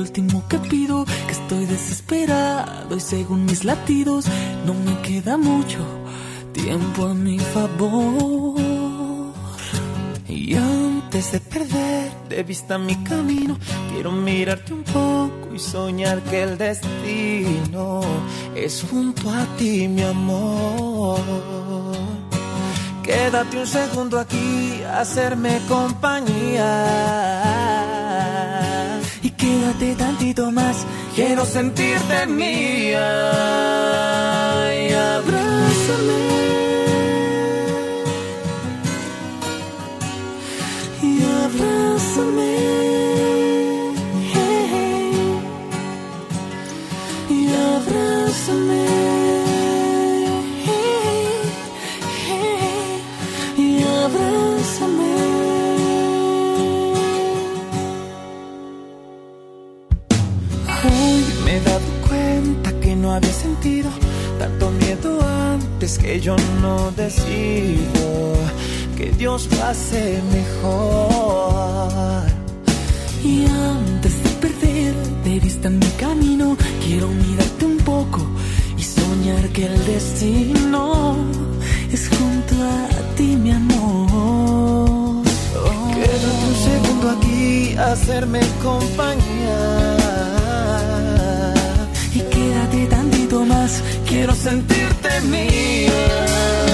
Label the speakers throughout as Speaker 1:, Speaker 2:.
Speaker 1: Lo último que pido, que estoy desesperado y según mis latidos no me queda mucho tiempo a mi favor. Y antes de perder de vista mi camino, quiero mirarte un poco y soñar que el destino es junto a ti, mi amor. Quédate un segundo aquí, a hacerme compañía. Quédate tantito más, quiero sentirte mía. Y abrázame. Y abrázame. Había sentido tanto miedo antes que yo no decido que Dios hace mejor. Y antes de perder de vista mi camino, quiero mirarte un poco y soñar que el destino es junto a ti, mi amor. Quédate un segundo aquí, hacerme compañía. Quédate tantito más, quiero sentirte mía.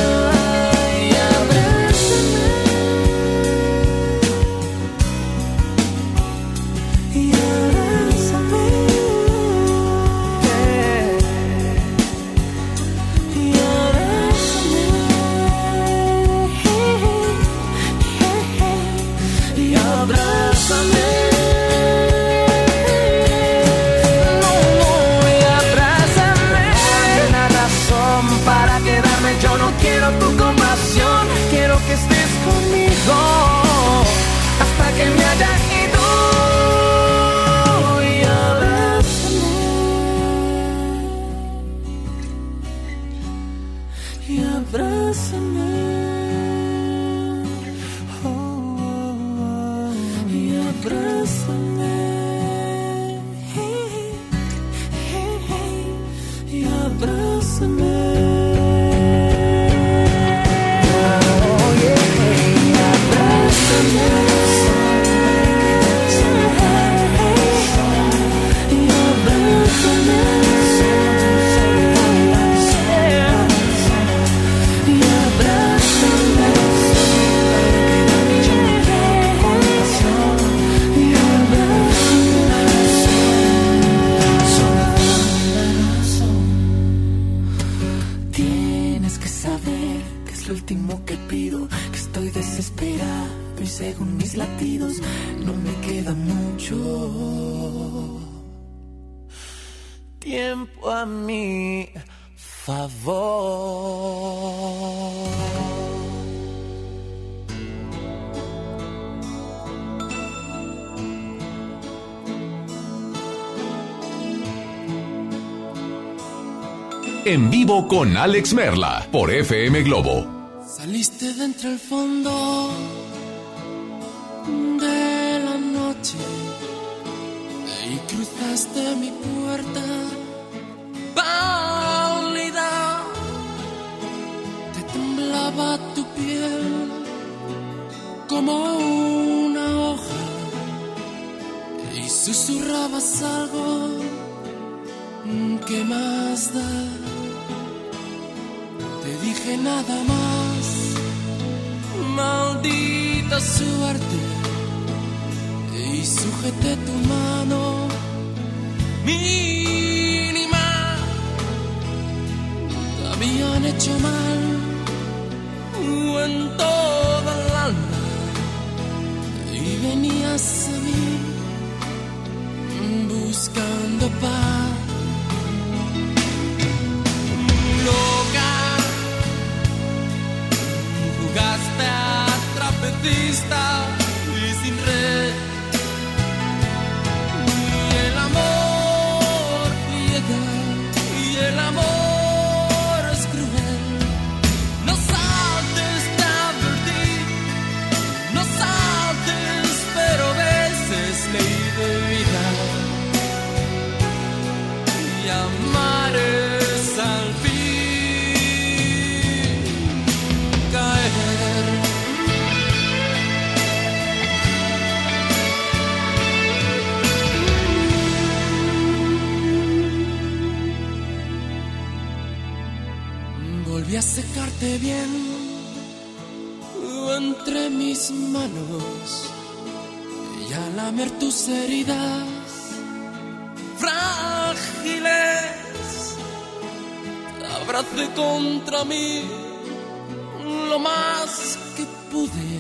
Speaker 1: Mis latidos no me queda mucho tiempo a mi favor.
Speaker 2: En vivo con Alex Merla por FM Globo.
Speaker 1: Saliste de entre el fondo y cruzaste mi puerta pálida. Te temblaba tu piel como una hoja y susurrabas algo que más da. Te dije nada más, maldita suerte, y sujeté tu mano mínima. Te habían hecho mal en toda el alma y venías a mí
Speaker 3: buscando paz. Loca jugaste a trapecista bien entre mis manos y al lamer tus heridas frágiles. Abracé contra mí lo más que pude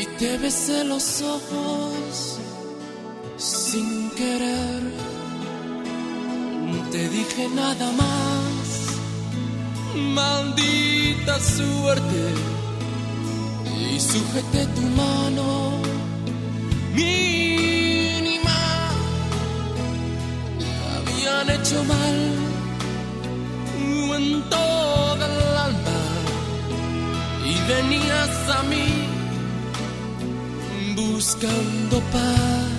Speaker 3: y te besé los ojos sin querer. Te dije nada más, maldita suerte, y sujeté tu mano mínima. Habían hecho mal en toda el alma y venías a mí buscando paz.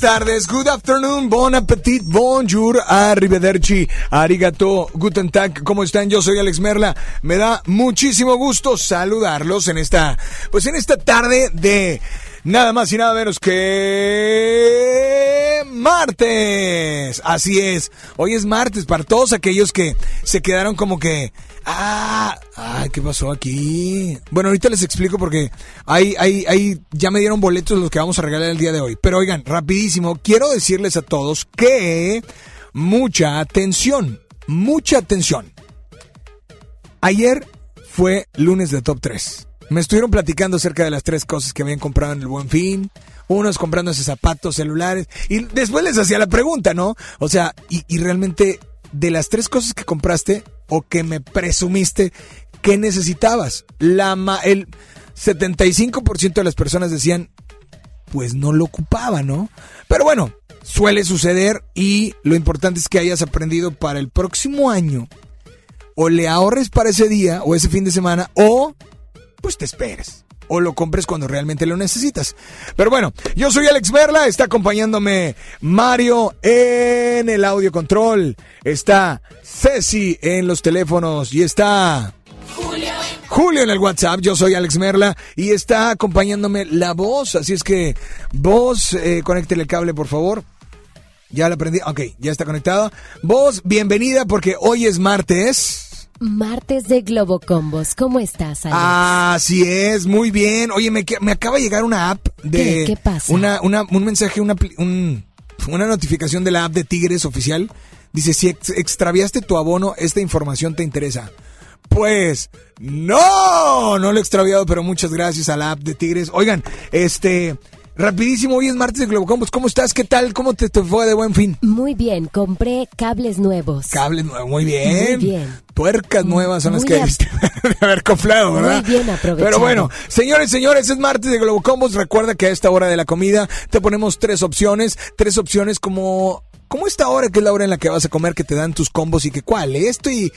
Speaker 4: Tardes, good afternoon, bon appetit, bonjour, arrivederci, arigato, guten tag, ¿cómo están? Yo soy Alex Merla, me da muchísimo gusto saludarlos en esta, pues en esta tarde de nada más y nada menos que martes, así es, hoy es martes para todos aquellos que se quedaron como que, ah, ay, ¿qué pasó aquí? Bueno, ahorita les explico porque hay, hay, hay, ya me dieron boletos los que vamos a regalar el día de hoy. Pero oigan, rapidísimo, quiero decirles a todos que mucha atención, mucha atención. Ayer fue lunes de Top 3. Me estuvieron platicando acerca de las tres cosas que habían comprado en el Buen Fin. Unos comprándose zapatos, celulares. Y después les hacía la pregunta, ¿no? O sea, y, realmente de las tres cosas que compraste o que me presumiste, ¿qué necesitabas? La ma- el 75% de las personas decían, pues no lo ocupaba, ¿no? Pero bueno, suele suceder y lo importante es que hayas aprendido para el próximo año o le ahorres para ese día o ese fin de semana o pues te esperes. O lo compres cuando realmente lo necesitas. Pero bueno, yo soy Alex Merla, está acompañándome Mario en el audio control, está Ceci en los teléfonos y está Julio en el WhatsApp, yo soy Alex Merla y está acompañándome la voz, así es que vos, eh, conéctele el cable por favor. Ya la aprendí, ok, ya está conectado. Vos, bienvenida porque hoy es martes.
Speaker 5: Martes de Globo Combos. ¿Cómo estás, Alex?
Speaker 4: Así es, muy bien. Oye, me, me acaba de llegar una app de...
Speaker 5: ¿Qué? ¿Qué pasa?
Speaker 4: Una, una, un mensaje, una, un- una notificación de la app de Tigres oficial. Dice, si ex- extraviaste tu abono, esta información te interesa. Pues no, no lo he extraviado, pero muchas gracias a la app de Tigres. Oigan, este, rapidísimo, hoy es martes de Globo Combos. ¿Cómo estás? ¿Qué tal? ¿Cómo te, te fue de buen fin?
Speaker 5: Muy bien, compré cables nuevos.
Speaker 4: Cables nuevos, muy bien.
Speaker 5: Muy bien.
Speaker 4: Tuercas nuevas son las
Speaker 5: Muy
Speaker 4: que debiste de haber comprado,
Speaker 5: Muy
Speaker 4: ¿verdad?
Speaker 5: bien aprovechado.
Speaker 4: Pero bueno, señores, señores, es martes de Globo Combos. Recuerda que a esta hora de la comida te ponemos tres opciones. Tres opciones como como esta hora que es la hora en la que vas a comer que te dan tus combos y que cuál, esto y,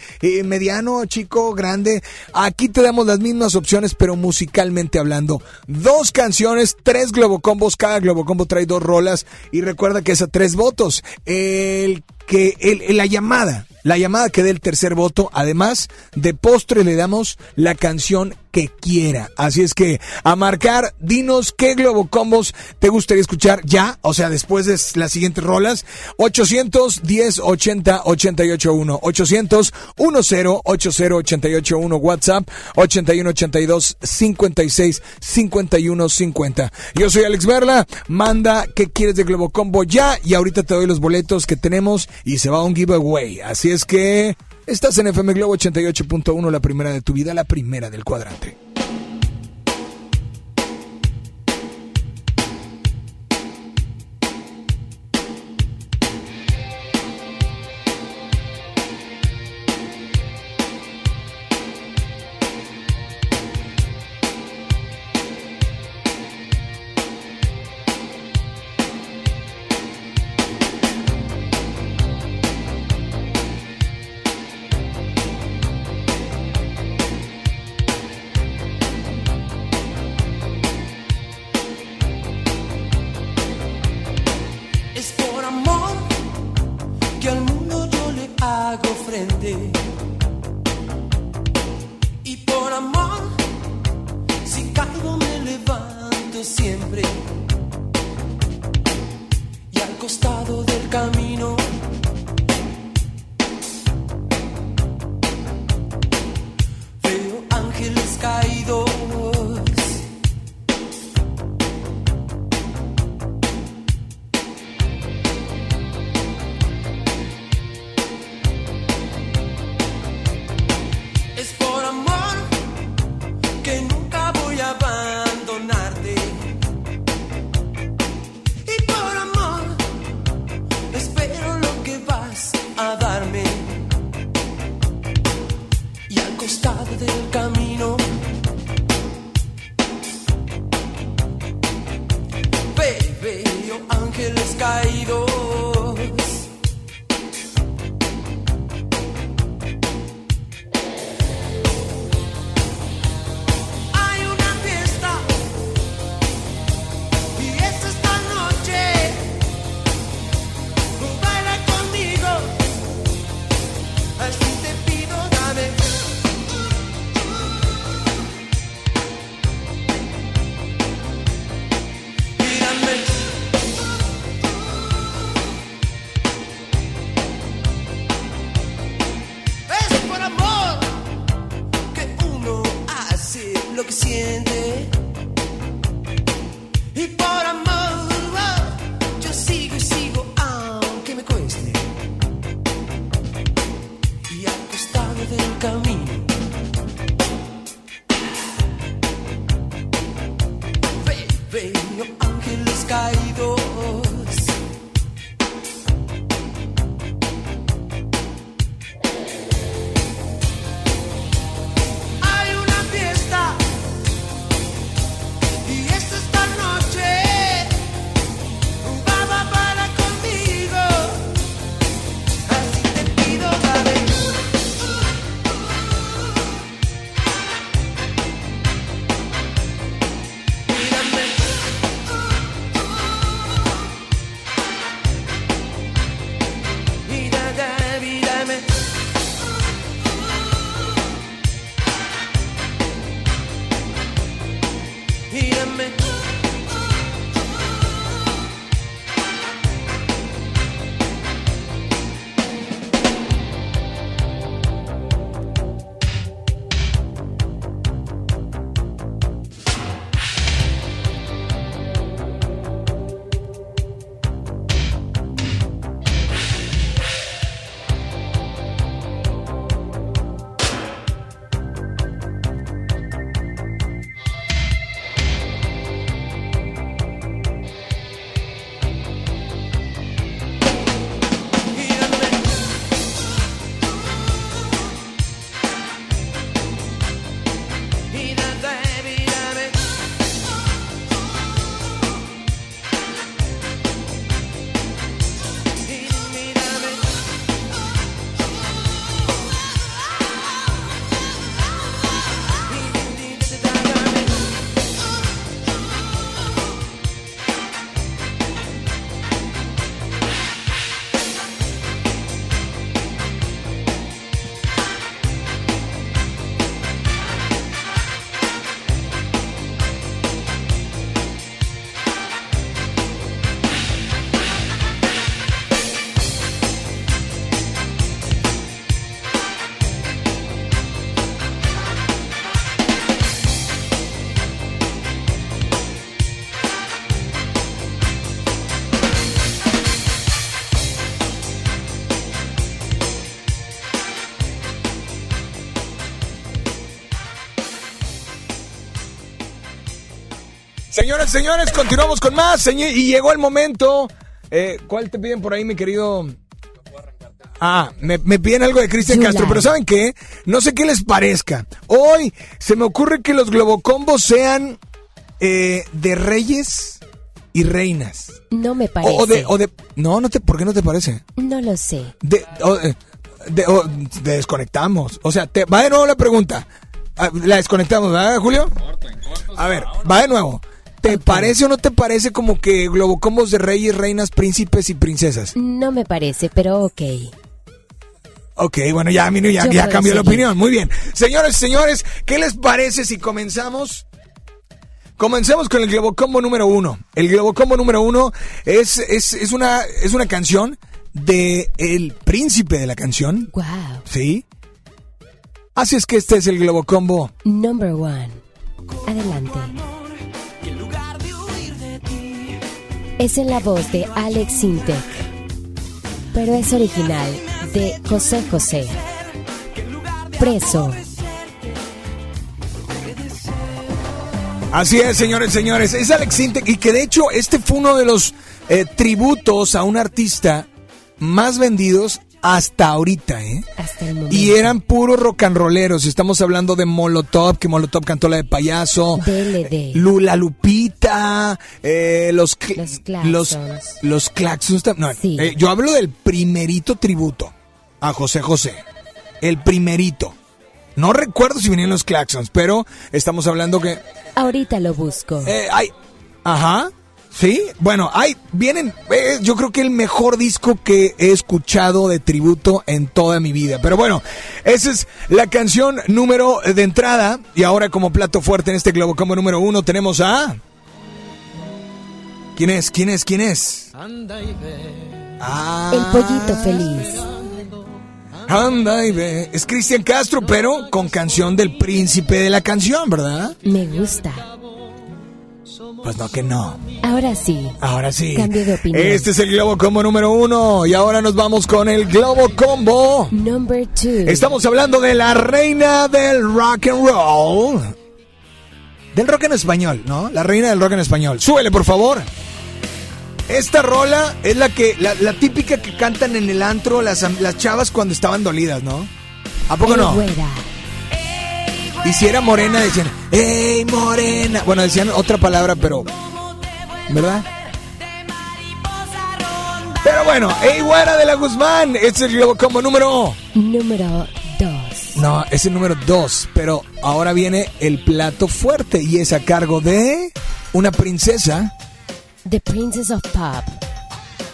Speaker 4: mediano, chico, grande. Aquí te damos las mismas opciones, pero musicalmente hablando. Dos canciones, tres globocombos, cada globocombo trae dos rolas y recuerda que es a tres votos. El que el, la llamada, la llamada que dé el tercer voto, además de postre le damos la canción que quiera. Así es que a marcar, dinos qué Globo Combos te gustaría escuchar ya, o sea, después de las siguientes rolas. 810 80 881 800 10 80 881 WhatsApp 81 82 56 51 50. Yo soy Alex Merla, manda qué quieres de Globo Combo ya y ahorita te doy los boletos que tenemos y se va a un giveaway. Así es que Estás en FM Globo 88.1, la primera de tu vida, la primera del cuadrante. Señoras, señores, continuamos con más. Y llegó el momento. Eh, ¿Cuál te piden por ahí, mi querido? Ah, me, piden algo de Cristian Castro, pero ¿saben qué? No sé qué les parezca. Hoy se me ocurre que los globocombos sean eh, de reyes y reinas.
Speaker 5: No me parece.
Speaker 4: O, de, o de, no, no te, ¿por qué no te parece?
Speaker 5: No lo sé.
Speaker 4: De, eh, de, desconectamos. O sea, te, va de nuevo la pregunta. Ah, la desconectamos, ¿verdad, Julio? A ver, va de nuevo. ¿Te parece o no te parece como que globocombos de reyes, reinas, príncipes y princesas?
Speaker 5: No me parece, pero ok.
Speaker 4: Ok, bueno, ya, ya, ya cambió la opinión. Muy bien. Señores señores, ¿qué les parece si comenzamos? Comencemos con el Globocombo número uno. El Globocombo número uno es, es, es, una, es una canción de El Príncipe de la canción.
Speaker 5: Wow.
Speaker 4: Sí. Así es que este es el Globocombo.
Speaker 5: Number one. Adelante. Es en la voz de Alex Sintek, pero es original de José José. Preso.
Speaker 4: Así es, señores, señores. Es Alex Sintek y que de hecho este fue uno de los eh, tributos a un artista más vendidos hasta ahorita, ¿eh?
Speaker 5: Hasta el momento.
Speaker 4: Y eran puros rock and rolleros. Estamos hablando de Molotov, que Molotov cantó la de payaso.
Speaker 5: DLD.
Speaker 4: Lula Lupita, eh, los,
Speaker 5: los Claxons.
Speaker 4: Los, Claxons. No, eh, yo hablo del primerito tributo a José José. El primerito. No recuerdo si venían los Claxons, pero estamos hablando que...
Speaker 5: Ahorita lo busco.
Speaker 4: Eh, ay, ajá. Sí, bueno, hay, vienen, eh, yo creo que el mejor disco que he escuchado de tributo en toda mi vida. Pero bueno, esa es la canción número de entrada. Y ahora como plato fuerte en este Globo como número uno tenemos a... ¿Quién es? ¿Quién es? ¿Quién es?
Speaker 5: Ah, el pollito feliz.
Speaker 4: Anda y ve. Es Cristian Castro, pero con canción del príncipe de la canción, ¿verdad?
Speaker 5: Me gusta.
Speaker 4: Pues no, que no.
Speaker 5: Ahora sí.
Speaker 4: Ahora sí.
Speaker 5: Cambio de opinión.
Speaker 4: Este es el Globo Combo número uno. Y ahora nos vamos con el Globo Combo.
Speaker 5: Number two.
Speaker 4: Estamos hablando de la reina del rock and roll. Del rock en español, ¿no? La reina del rock en español. Súbele, por favor. Esta rola es la que la, típica que cantan en el antro las, las chavas cuando estaban dolidas, ¿no? ¿A poco no? Y si era morena, decían, ¡Ey, morena! Bueno, decían otra palabra, pero. ¿Verdad? Pero bueno, ¡Ey, güera de la Guzmán! Este es el como número.
Speaker 5: Número dos.
Speaker 4: No, es el número dos, pero ahora viene el plato fuerte y es a cargo de una princesa.
Speaker 5: The Princess of Pop.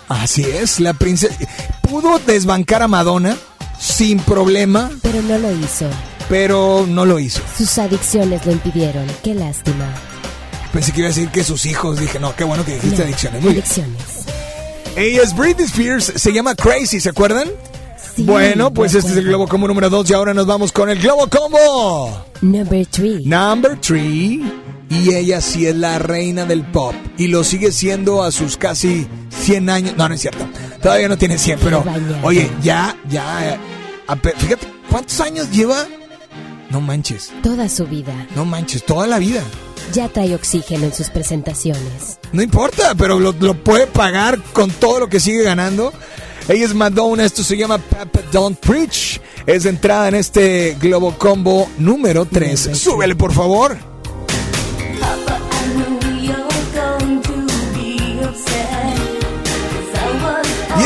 Speaker 4: Así es, la princesa. Pudo desbancar a Madonna sin problema.
Speaker 5: Pero no lo hizo
Speaker 4: pero no lo hizo.
Speaker 5: Sus adicciones lo impidieron. Qué lástima.
Speaker 4: Pensé que iba a decir que sus hijos. Dije, no, qué bueno que dijiste adicciones. Muy
Speaker 5: adicciones.
Speaker 4: Ella es Britney Spears. Se llama Crazy, ¿se acuerdan? bueno, pues este es el Globo Combo número 2 y ahora nos vamos con el Globo Combo.
Speaker 5: Number 3.
Speaker 4: Number 3. Y ella sí es la reina del pop. Y lo sigue siendo a sus casi 100 años. No, no es cierto. Todavía no tiene 100, pero... Oye, ya, ya... Eh, fíjate, ¿cuántos años lleva no manches.
Speaker 5: Toda su vida.
Speaker 4: No manches, toda la vida.
Speaker 5: Ya trae oxígeno en sus presentaciones.
Speaker 4: No importa, pero lo, puede pagar con todo lo que sigue ganando. Ella es Madonna, esto se llama Papa Don't Preach. Es de entrada en este Globo Combo número 3. Súbele, por favor.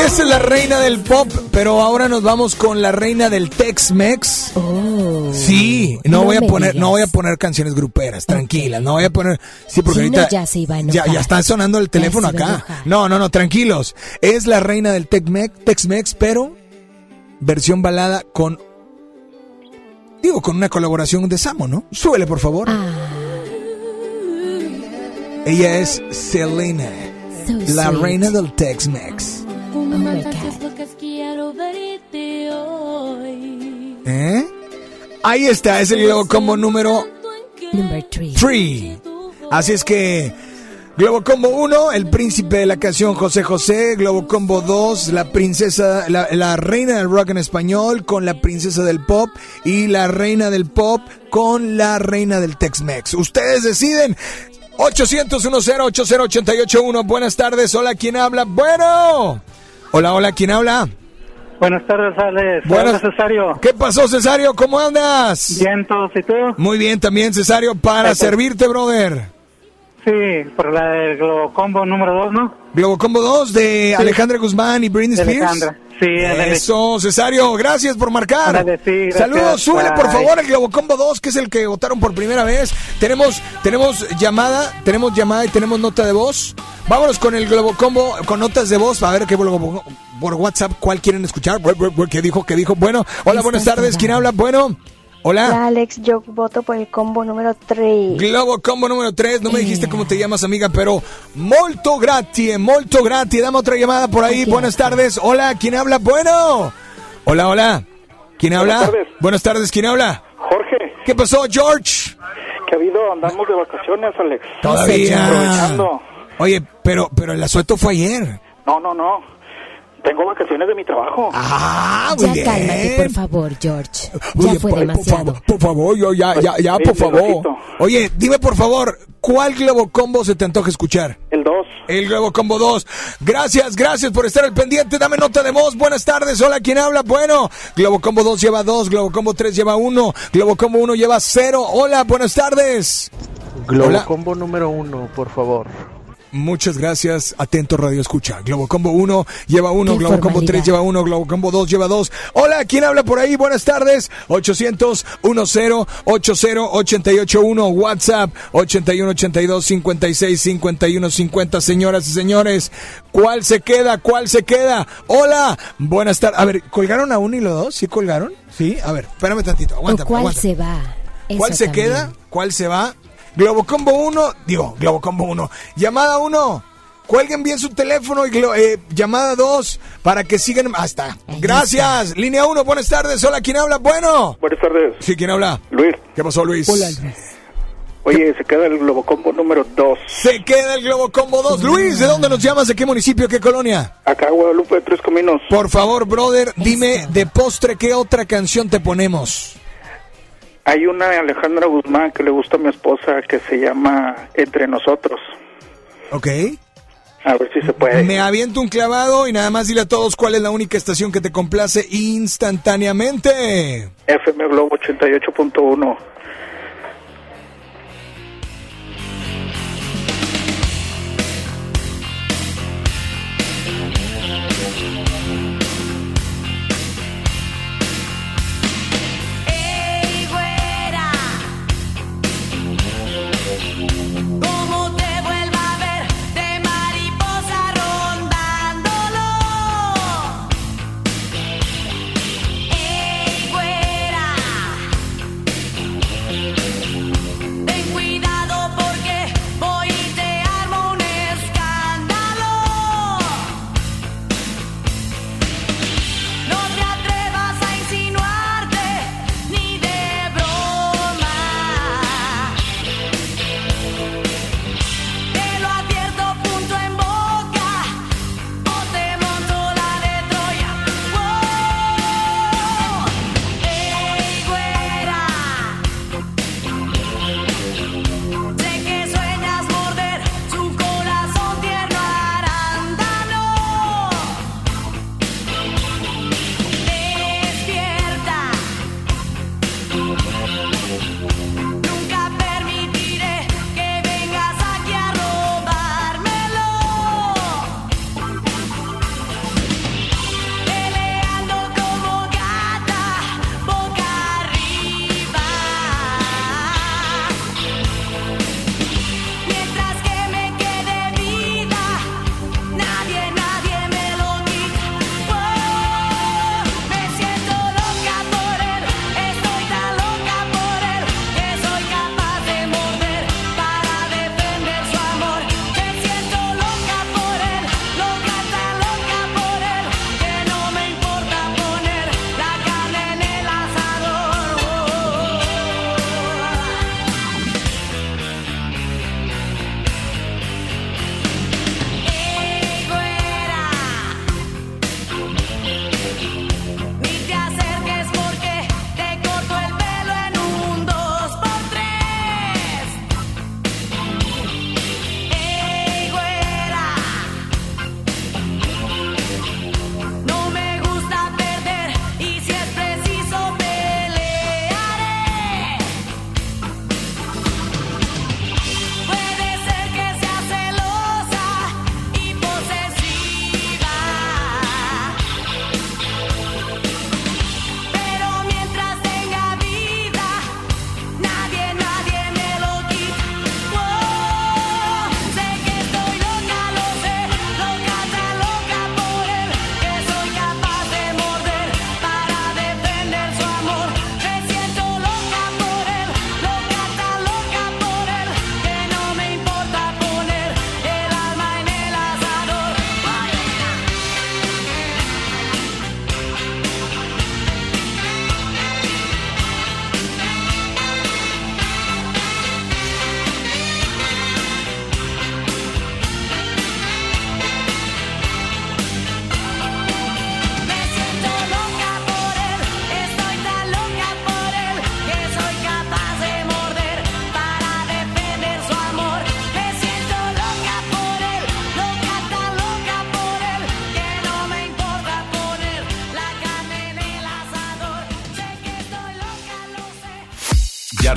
Speaker 4: Es la reina del pop, pero ahora nos vamos con la reina del Tex-Mex.
Speaker 5: Oh,
Speaker 4: sí, no, voy a poner, no voy a poner canciones gruperas, tranquilas, no voy a poner, sí, porque ahorita
Speaker 5: ya, se iba
Speaker 4: ya, ya, está sonando el teléfono acá. No, no, no, tranquilos. Es la reina del Tex-Mex, Tex-Mex, pero versión balada con, digo, con una colaboración de Samo, ¿no? Súbele, por favor.
Speaker 5: Ah.
Speaker 4: Ella es Selena, la reina del Tex-Mex. ¿Eh? Ahí está, es el Globo Combo número 3. Así es que Globo Combo 1, el príncipe de la canción José José. Globo Combo 2, la princesa, la, la, reina del rock en español con la princesa del pop. Y la reina del pop con la reina del Tex-Mex. Ustedes deciden 800 80881 Buenas tardes. Hola, ¿quién habla? Bueno. Hola, hola, ¿quién habla?
Speaker 6: Buenas tardes, Alex.
Speaker 4: Buenas,
Speaker 6: Cesario.
Speaker 4: ¿Qué pasó, Cesario? ¿Cómo andas?
Speaker 6: Bien, todos. ¿Y tú?
Speaker 4: Muy bien, también, Cesario, para servirte, brother.
Speaker 6: Sí, por la del Globocombo número 2, ¿no?
Speaker 4: Globo Combo 2 de Alejandra Guzmán y Britney
Speaker 6: De
Speaker 4: Spears.
Speaker 6: Alejandra. Sí, ándale.
Speaker 4: Eso, Cesario, gracias por marcar.
Speaker 6: Ándale, sí, gracias.
Speaker 4: Saludos, súbele por favor el Globo Combo 2, que es el que votaron por primera vez. Tenemos, tenemos llamada, tenemos llamada y tenemos nota de voz. Vámonos con el Globo Combo, con notas de voz, a ver qué Globo- por WhatsApp, cuál quieren escuchar. ¿Qué dijo? ¿Qué dijo? Bueno, hola, buenas tardes, ¿quién habla? Bueno,
Speaker 7: Hola,
Speaker 4: hola.
Speaker 7: Alex, yo voto por el combo número 3.
Speaker 4: Globo Combo número 3, no me dijiste cómo te llamas, amiga, pero molto gratis, molto gratis. Dame otra llamada por ahí. Buenas tardes. Hola, ¿quién habla? Bueno. Hola, hola. ¿Quién habla?
Speaker 8: Buenas tardes.
Speaker 4: Buenas tardes, ¿quién habla?
Speaker 8: Jorge,
Speaker 4: ¿Qué pasó, George?
Speaker 8: ¿qué ha habido? Andamos de vacaciones, Alex.
Speaker 4: Todavía.
Speaker 8: Aprovechando.
Speaker 4: Oye, pero, pero el asueto fue ayer.
Speaker 8: No, no, no. Tengo vacaciones de mi trabajo.
Speaker 4: Ah, muy
Speaker 5: Ya
Speaker 4: bien.
Speaker 5: cálmate, por favor, George.
Speaker 4: Oye,
Speaker 5: Ya fue
Speaker 4: por, por
Speaker 5: demasiado.
Speaker 4: favor, por favor, yo ya, ya, ya,
Speaker 8: Sí,
Speaker 4: por favor. Oye, dime por favor, ¿cuál Globo Combo se te antoja escuchar?
Speaker 8: El 2.
Speaker 4: El Globo Combo 2. Gracias, gracias por estar al pendiente. Dame nota de voz. Buenas tardes. Hola, ¿quién habla? Bueno, Globo Combo 2 lleva 2, Globo Combo 3 lleva 1, Globo Combo 1 lleva 0. Hola, buenas tardes.
Speaker 9: Globo
Speaker 4: Hola.
Speaker 9: Combo número uno, por favor.
Speaker 4: Muchas gracias. Atento Radio Escucha. Globo Combo 1 lleva 1,
Speaker 5: Qué
Speaker 4: Globo Combo 3
Speaker 5: formalidad.
Speaker 4: lleva 1, Globo Combo 2 lleva 2. Hola, ¿quién habla por ahí? Buenas tardes. 800 10 80 881 WhatsApp 81 82 56 51 50. Señoras y señores, ¿cuál se queda? ¿Cuál se queda? Hola, buenas tardes. A ver, ¿colgaron a uno y los dos? ¿Sí colgaron? Sí, a ver, espérame tantito.
Speaker 5: ¿O
Speaker 4: Aguántame,
Speaker 5: cuál
Speaker 4: aguántame.
Speaker 5: se va?
Speaker 4: ¿Cuál
Speaker 5: Eso
Speaker 4: se
Speaker 5: también.
Speaker 4: queda? ¿Cuál se va? Globo Combo 1, digo, Globo Combo 1. Llamada 1. Cuelguen bien su teléfono y eh, llamada 2 para que sigan. Hasta. Gracias. Línea 1, buenas tardes. Hola, ¿quién habla? Bueno.
Speaker 8: Buenas tardes.
Speaker 4: Sí, ¿quién habla?
Speaker 8: Luis.
Speaker 4: ¿Qué pasó, Luis?
Speaker 8: Oye, se queda el Globocombo número 2.
Speaker 4: Se queda el Globo Combo 2. Luis, ¿de dónde nos llamas? ¿De qué municipio? ¿Qué colonia?
Speaker 8: Acá, Guadalupe de Tres Caminos.
Speaker 4: Por favor, brother, dime de postre qué otra canción te ponemos.
Speaker 8: Hay una de Alejandra Guzmán que le gusta a mi esposa que se llama Entre Nosotros.
Speaker 4: ¿Ok?
Speaker 8: A ver si se puede.
Speaker 4: Me aviento un clavado y nada más dile a todos cuál es la única estación que te complace instantáneamente.
Speaker 8: FM Globo 88.1.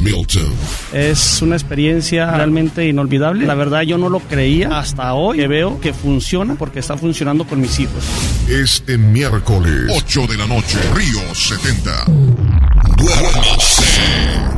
Speaker 10: Milton.
Speaker 11: Es una experiencia realmente inolvidable. La verdad yo no lo creía hasta hoy que veo que funciona porque está funcionando con mis hijos.
Speaker 10: Este miércoles, 8 de la noche, Río 70. Duérmase.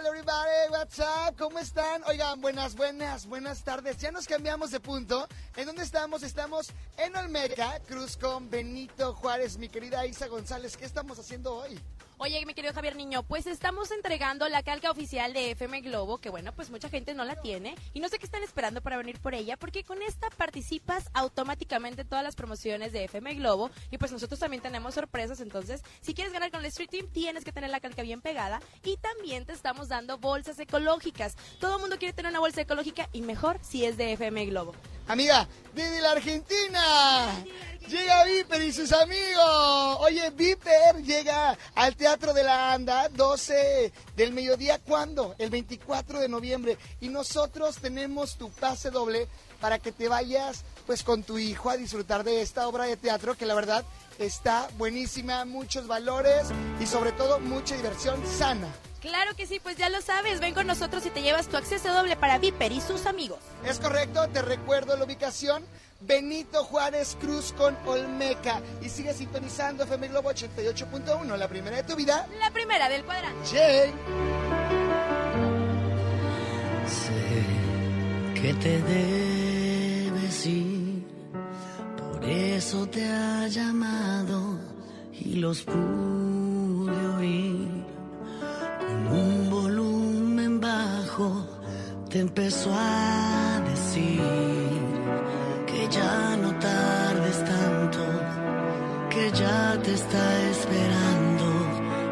Speaker 12: People, everybody, what's up? ¿Cómo están? Oigan, buenas, buenas, buenas tardes. Ya nos cambiamos de punto. ¿En dónde estamos? Estamos en Olmeca, Cruz con Benito Juárez, mi querida Isa González. ¿Qué estamos haciendo hoy?
Speaker 13: Oye, mi querido Javier Niño, pues estamos entregando la calca oficial de FM Globo, que bueno, pues mucha gente no la tiene y no sé qué están esperando para venir por ella, porque con esta participas automáticamente en todas las promociones de FM Globo y pues nosotros también tenemos sorpresas, entonces si quieres ganar con el Street Team tienes que tener la calca bien pegada y también te estamos dando bolsas ecológicas. Todo el mundo quiere tener una bolsa ecológica y mejor si es de FM Globo.
Speaker 12: Amiga, desde la Argentina. Llega Viper y sus amigos. Oye, Viper llega al Teatro de la Anda 12 del mediodía. ¿Cuándo? El 24 de noviembre. Y nosotros tenemos tu pase doble para que te vayas pues con tu hijo a disfrutar de esta obra de teatro que la verdad está buenísima, muchos valores y sobre todo mucha diversión sana.
Speaker 13: Claro que sí, pues ya lo sabes, ven con nosotros y te llevas tu acceso doble para Viper y sus amigos.
Speaker 12: Es correcto, te recuerdo la ubicación. Benito Juárez Cruz con Olmeca. Y sigue sintonizando FM Globo 88.1, la primera de tu vida.
Speaker 13: La primera del cuadrante.
Speaker 12: Jay.
Speaker 14: Sé que te debes ir, por eso te ha llamado y los pude oír. Con un volumen bajo te empezó a decir ya no tardes tanto, que ya te está esperando,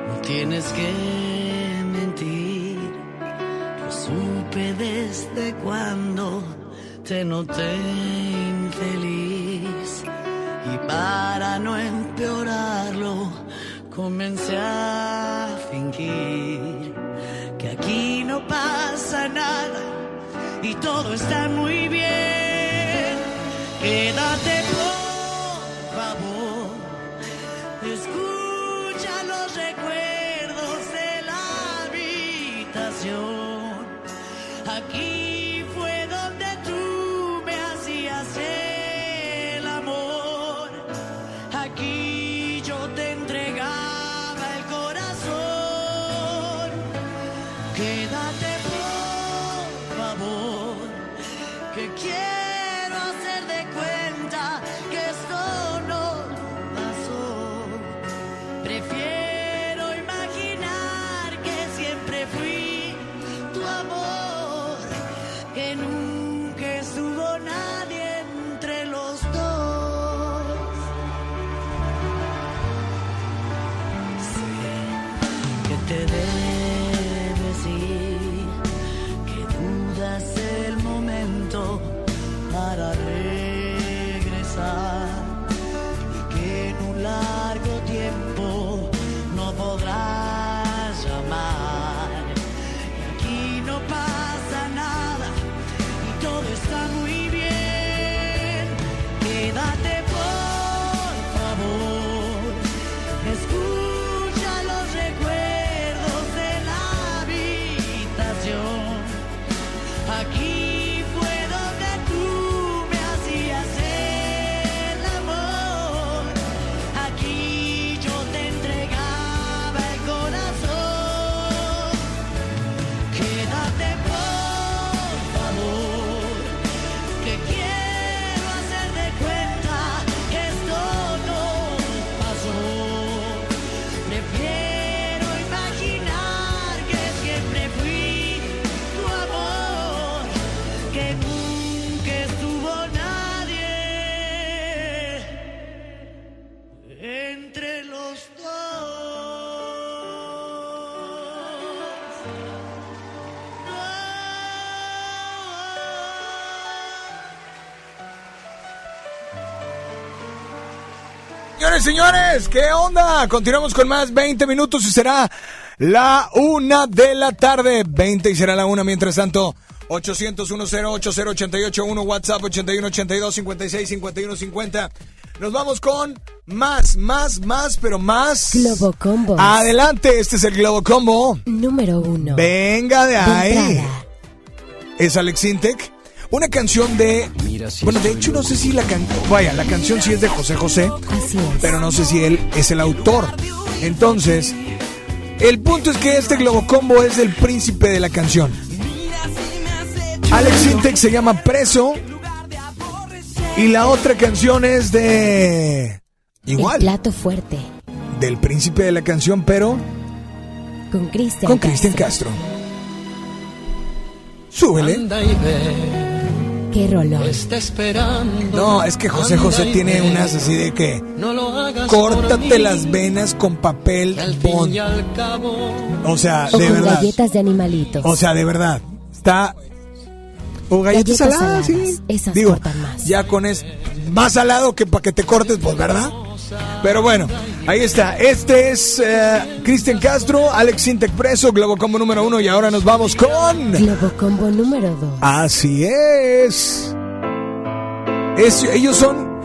Speaker 14: no tienes que mentir. Lo supe desde cuando te noté infeliz y para no empeorarlo comencé a fingir que aquí no pasa nada y todo está muy bien. Quédate por favor, escucha los recuerdos de la habitación. Aquí
Speaker 4: Señores, señores, ¿qué onda? Continuamos con más 20 minutos y será la una de la tarde. 20 y será la una. Mientras tanto, 800 881 WhatsApp 8182 56 51 50. Nos vamos con más, más, más, pero más.
Speaker 5: Globo Combo.
Speaker 4: Adelante, este es el Globo Combo.
Speaker 5: Número uno.
Speaker 4: Venga de ahí. Es Alex Intec. Una canción de. Bueno, de hecho, no sé si la canción. Vaya, la canción sí es de José José.
Speaker 5: Así es.
Speaker 4: Pero no sé si él es el autor. Entonces, el punto es que este Globo Combo es el príncipe de la canción. Alex Intec se llama Preso. Y la otra canción es de.
Speaker 5: El
Speaker 4: Igual,
Speaker 5: plato fuerte.
Speaker 4: del príncipe de la canción, pero
Speaker 5: Con Cristian.
Speaker 4: con Cristian Castro. Súbele.
Speaker 5: Qué rolón.
Speaker 15: Está esperando.
Speaker 4: No, es que José José tiene
Speaker 15: ve.
Speaker 4: unas así de que
Speaker 15: No lo hagas
Speaker 4: córtate
Speaker 15: mí,
Speaker 4: las venas con papel bond.
Speaker 15: fin y al cabo.
Speaker 4: O sea,
Speaker 5: O
Speaker 4: de
Speaker 5: con
Speaker 4: verdad.
Speaker 5: galletas de animalitos.
Speaker 4: O sea, de verdad. Está. O galletas,
Speaker 5: Galletas
Speaker 4: saladas,
Speaker 5: saladas,
Speaker 4: sí.
Speaker 5: esas
Speaker 4: Digo,
Speaker 5: cortan más.
Speaker 4: ya con es más salado que para que te cortes, pues, ¿verdad? Pero bueno, ahí está. Este es eh, Cristian Castro, Alex Intec Preso, Globo Combo número uno. Y ahora nos vamos con.
Speaker 5: Globo Combo número dos.
Speaker 4: Así es. Es- ellos son,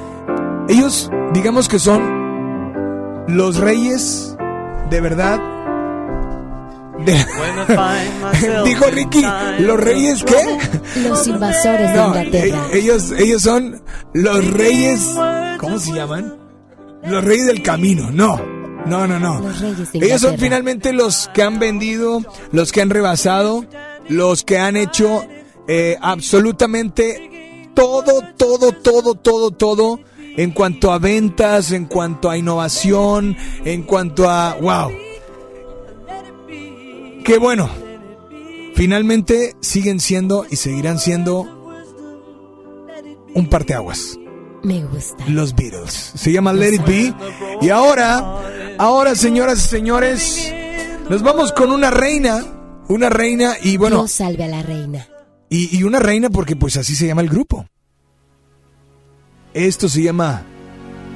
Speaker 4: ellos digamos que son los reyes de verdad. de- Dijo Ricky, ¿los reyes qué?
Speaker 5: Los invasores de
Speaker 4: No,
Speaker 5: Inglaterra.
Speaker 4: e- ellos, ellos son los reyes, ¿cómo se llaman? Los reyes del camino, no. No, no, no. Ellos son finalmente los que han vendido, los que han rebasado, los que han hecho eh, absolutamente todo, todo, todo, todo, todo en cuanto a ventas, en cuanto a innovación, en cuanto a... ¡Wow! Qué bueno. Finalmente siguen siendo y seguirán siendo un parteaguas.
Speaker 5: Me gusta.
Speaker 4: Los Beatles. Se llama Let It Be. Y ahora, ahora, señoras y señores, nos vamos con una reina. Una reina y bueno,
Speaker 5: Dios salve a la reina.
Speaker 4: y, y una reina porque pues así se llama el grupo. Esto se llama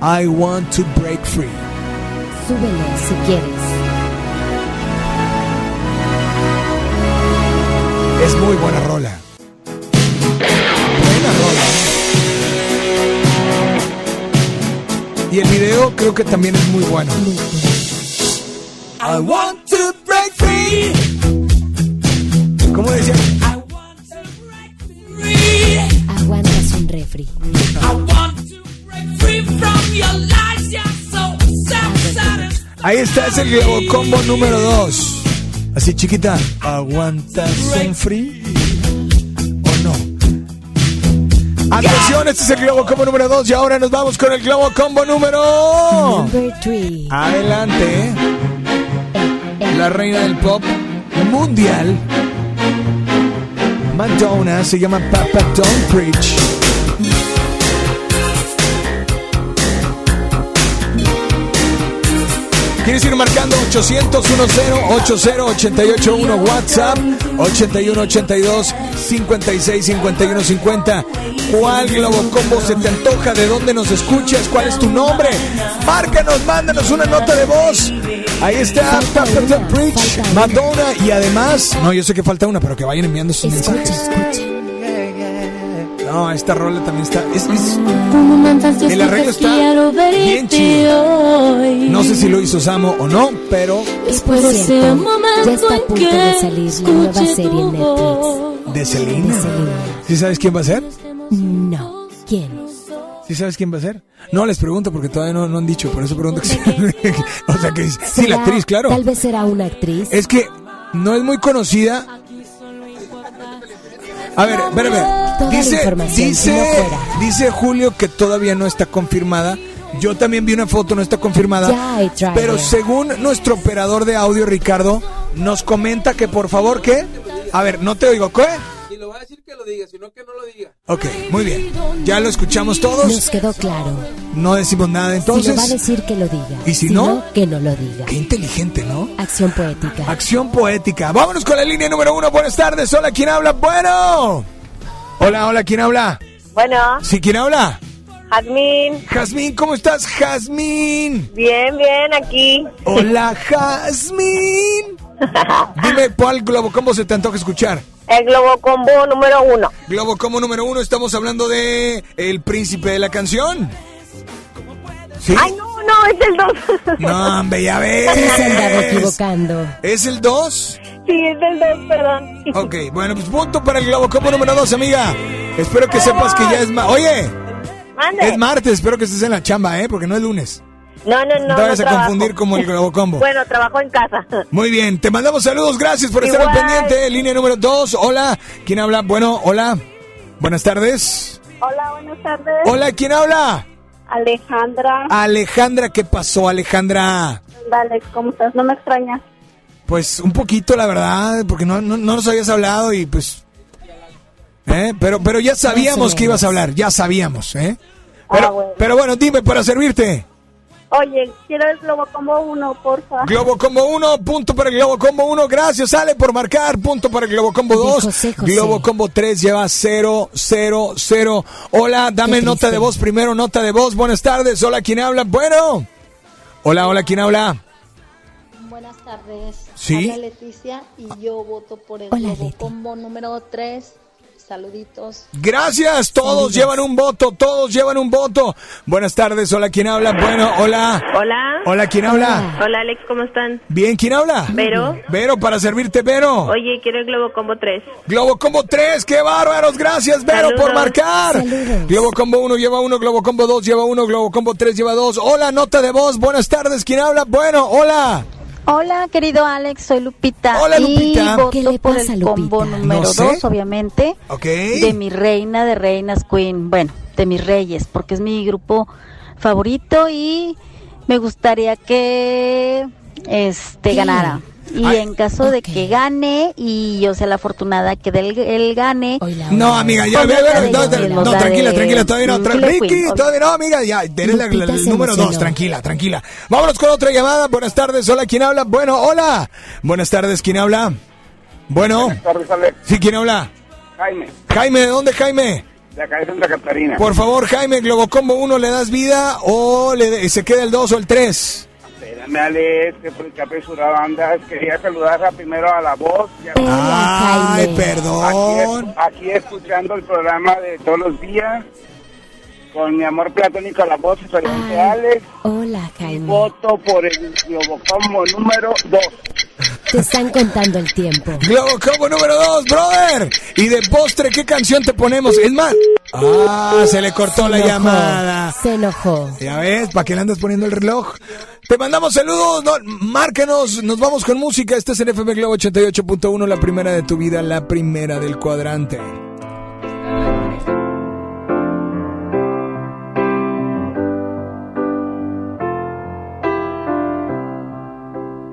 Speaker 4: I Want to Break Free.
Speaker 5: Súbele si quieres.
Speaker 4: Es muy buena rola. Y el video creo que también es muy bueno. I want to break free. ¿Cómo decía?
Speaker 5: Aguantas un refri.
Speaker 4: Ahí está, es el Globo Combo número 2. Así chiquita. ¿Aguantas un free? Atención, este es el Globo Combo número 2 y ahora nos vamos con el Globo Combo número...
Speaker 5: Number three.
Speaker 4: Adelante. La reina del pop mundial. Madonna se llama Papa Don't Preach. ¿Quieres ir marcando 800 10 80 881 WhatsApp 81 82 56 51 50 ¿Cuál Globo Combo se te antoja? ¿De dónde nos escuchas? ¿Cuál es tu nombre? Márcanos, mándanos una nota de voz. Ahí está Preach, Madonna y además, no, yo sé que falta una, pero que vayan enviando sus mensajes. No, esta rola también está. Es, es- el arreglo está bien chido. No sé si lo hizo Samo o no, pero
Speaker 5: Y por cierto, ya está a punto de salir la nueva serie en Netflix.
Speaker 4: de Selena. ¿Sí sabes quién va a ser?
Speaker 5: No. ¿Quién?
Speaker 4: ¿Sí sabes quién va a ser? No, les pregunto porque todavía no, no han dicho, por eso pregunto que sí. o sea que sí, la
Speaker 5: ¿Será-
Speaker 4: actriz, claro.
Speaker 5: Tal vez será una actriz.
Speaker 4: Es que no es muy conocida. A ver, espérame.
Speaker 5: Toda la
Speaker 4: Dice,
Speaker 5: si no
Speaker 4: dice,
Speaker 5: fuera.
Speaker 4: dice Julio que todavía no está confirmada. Yo también vi una foto, no está confirmada. Pero según nuestro operador de audio, Ricardo, nos comenta que por favor, ¿qué? A ver, no te oigo, ¿qué?
Speaker 9: Si lo va a decir que lo diga, si no que no lo diga.
Speaker 4: Ok, muy bien. Ya lo escuchamos todos.
Speaker 5: Nos quedó claro.
Speaker 4: No decimos nada
Speaker 5: si lo va a
Speaker 4: entonces.
Speaker 5: decir, que lo diga.
Speaker 4: ¿Y si no?
Speaker 5: que no lo diga.
Speaker 4: Qué inteligente, ¿no?
Speaker 5: Acción poética.
Speaker 4: Acción poética. Vámonos con la línea número uno. Buenas tardes. Hola, ¿quién habla? Bueno. Hola, hola, ¿quién habla?
Speaker 16: Bueno,
Speaker 4: ¿Sí, quién habla?
Speaker 16: Jazmín.
Speaker 4: Jazmín, ¿cómo estás, Jazmín?
Speaker 16: Bien, bien, aquí.
Speaker 4: Hola, Jazmín. Dime, ¿cuál globo combo se te antoja escuchar?
Speaker 16: El Globo Combo número uno.
Speaker 4: Globo como número uno, estamos hablando de El Príncipe de la Canción. ¿Sí?
Speaker 16: Ay, no, no, es el dos.
Speaker 4: No, hombre, ya ves.
Speaker 5: Se andaba equivocando.
Speaker 4: ¿Es el 2?
Speaker 16: Sí, es el dos, perdón.
Speaker 4: Ok, bueno, pues punto para el Globo como número 2, amiga. Espero que sepas que ya es ma Oye,
Speaker 16: Mande.
Speaker 4: es martes, espero que estés en la chamba, ¿eh? Porque no es lunes.
Speaker 16: No, no, no.
Speaker 4: No te vayas
Speaker 16: no
Speaker 4: a
Speaker 16: trabajo.
Speaker 4: confundir como el Globo Combo.
Speaker 16: Bueno, trabajo en casa.
Speaker 4: Muy bien, te mandamos saludos, gracias por estar al pendiente. Línea número 2, hola. ¿Quién habla? Bueno, hola. Buenas tardes.
Speaker 16: Hola, buenas tardes.
Speaker 4: Hola, ¿quién habla?
Speaker 16: Alejandra.
Speaker 4: Alejandra, ¿qué pasó, Alejandra?
Speaker 16: Alex, ¿cómo estás? ¿No me extrañas?
Speaker 4: Pues un poquito, la verdad, porque no, no, no nos habías hablado y pues... ¿eh? Pero, pero ya sabíamos que ibas a hablar, ya sabíamos, ¿eh? Pero,
Speaker 16: Ah, bueno.
Speaker 4: pero bueno, dime para servirte.
Speaker 16: Oye, quiero el Globo Combo uno, porfa.
Speaker 4: Globo Combo 1, punto para el Globo Combo 1. Gracias, Ale, por marcar. Punto para el Globo Combo 2.
Speaker 5: José, José.
Speaker 4: Globo Combo 3 lleva 0, 0, 0. Hola, dame nota de voz primero, nota de voz. Buenas tardes. Hola, ¿quién habla? Bueno. Hola, hola, ¿quién habla?
Speaker 17: Buenas tardes.
Speaker 4: Sí.
Speaker 17: Habla Leticia y yo voto por el
Speaker 5: Hola,
Speaker 17: Globo
Speaker 5: Leti.
Speaker 17: Combo número 3. Saluditos.
Speaker 4: Gracias, todos
Speaker 5: Saludos.
Speaker 4: llevan un voto, todos llevan un voto. Buenas tardes, hola, ¿quién habla? Bueno, hola.
Speaker 16: Hola.
Speaker 4: Hola, ¿quién habla?
Speaker 16: Hola, Alex, ¿cómo están?
Speaker 4: Bien, ¿quién habla?
Speaker 16: Vero.
Speaker 4: Vero, para servirte, Vero.
Speaker 16: Oye, quiero el Globo Combo 3.
Speaker 4: Globo Combo 3, qué bárbaros, gracias Vero
Speaker 16: Saludos.
Speaker 4: por marcar.
Speaker 5: Saludos.
Speaker 4: Globo Combo 1 lleva 1, Globo Combo 2 lleva 1, Globo Combo 3 lleva 2. Hola, nota de voz, buenas tardes, ¿quién habla? Bueno, hola.
Speaker 17: Hola, querido Alex, soy Lupita.
Speaker 4: Hola, Lupita.
Speaker 17: Y voto
Speaker 5: ¿Qué le
Speaker 17: por
Speaker 5: pasa,
Speaker 17: el combo
Speaker 5: Lupita?
Speaker 17: número
Speaker 4: No sé.
Speaker 17: 2, obviamente.
Speaker 4: Ok.
Speaker 17: De mi reina de reinas Queen. Bueno, de mis reyes, porque es mi grupo favorito y me gustaría que este
Speaker 5: ¿Qué?
Speaker 17: ganara. Y
Speaker 4: Ay,
Speaker 17: en caso de que gane y yo sea la afortunada que él, él gane,
Speaker 5: Hola,
Speaker 4: No,
Speaker 5: hola.
Speaker 4: amiga, ya,
Speaker 17: Ponme
Speaker 4: ve, ve,
Speaker 17: la de
Speaker 4: no, no,
Speaker 17: la
Speaker 4: tranquila, tranquila, todavía no. tra- Ricky,
Speaker 17: Queen.
Speaker 4: todavía no, amiga, ya, eres la- la- el número. 2, tranquila, tranquila. Vámonos con otra llamada, buenas tardes, hola, ¿quién habla? Bueno, hola. Buenas tardes, ¿quién habla? Bueno,
Speaker 18: tardes, Alex.
Speaker 4: sí, ¿quién habla?
Speaker 18: Jaime,
Speaker 4: Jaime, ¿de dónde, Jaime?
Speaker 18: de acá de Santa Catarina.
Speaker 4: Por favor, Jaime, Globo Combo 1, ¿le das vida o le, se queda el 2 o el 3?
Speaker 18: Espérame, Alex, que por andas. Quería saludar primero a la voz. y a-
Speaker 5: Hola,
Speaker 4: Ay,
Speaker 5: Jaime.
Speaker 4: perdón.
Speaker 18: Aquí, aquí escuchando el programa de todos los días. Con mi amor platónico a la voz y soy Alex.
Speaker 5: Hola, Jaime.
Speaker 18: Voto por el Globocombo número 2.
Speaker 5: Te están contando el tiempo.
Speaker 4: Globo Combo número 2, brother. Y de postre, ¿qué canción te ponemos? Es más. Ah, se le cortó
Speaker 5: Se
Speaker 4: la
Speaker 5: enojó,
Speaker 4: llamada.
Speaker 5: Se enojó.
Speaker 4: Ya ves, ¿para qué le andas poniendo el reloj? Te mandamos saludos, no, márcanos, nos vamos con música. Este es el FM Globo 88.1, la primera de tu vida, la primera del cuadrante.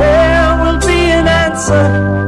Speaker 14: There will be an answer.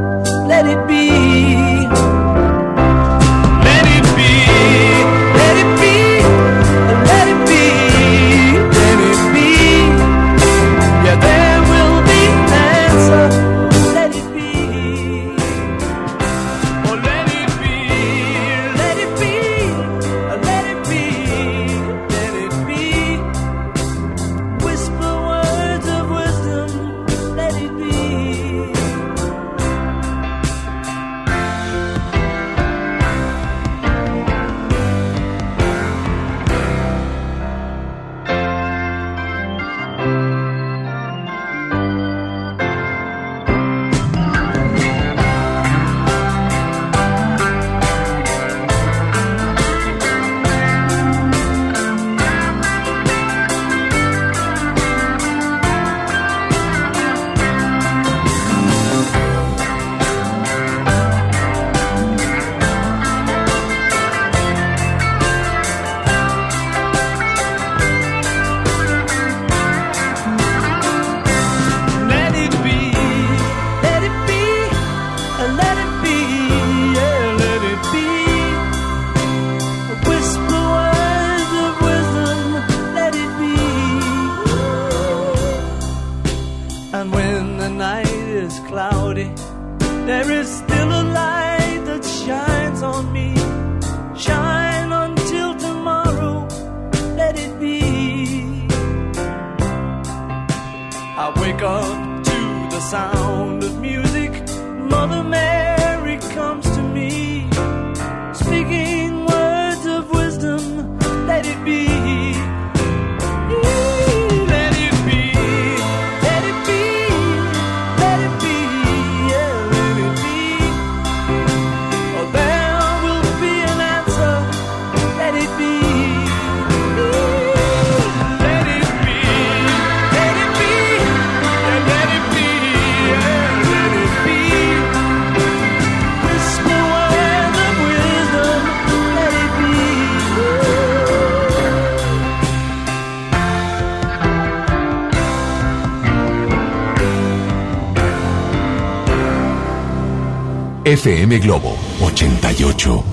Speaker 3: FM Globo 88.1.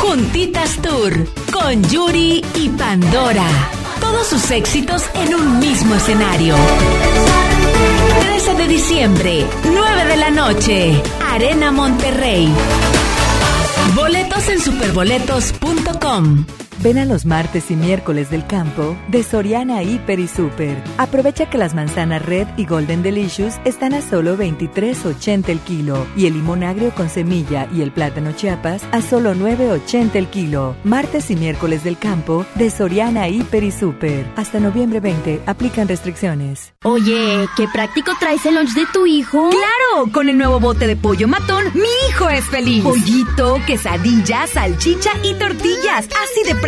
Speaker 19: Juntitas Tour con Yuri y Pandora. Todos sus éxitos en un mismo escenario. 13 de diciembre, 9 de la noche, Arena Monterrey. Boletos en superboletos.com. Ven a los martes y miércoles del campo de Soriana Hiper y Super. Aprovecha que las manzanas Red y Golden Delicious están a solo 23.80 el kilo y el limón agrio con semilla y el plátano Chiapas a solo 9.80 el kilo. Martes y miércoles del campo de Soriana Hiper y Super. Hasta noviembre 20 aplican restricciones.
Speaker 20: Oye, qué práctico traes el lunch de tu hijo.
Speaker 19: ¡Claro! Con el nuevo bote de pollo matón, mi hijo es feliz. Pollito, quesadilla, salchicha y tortillas. Así de práctico.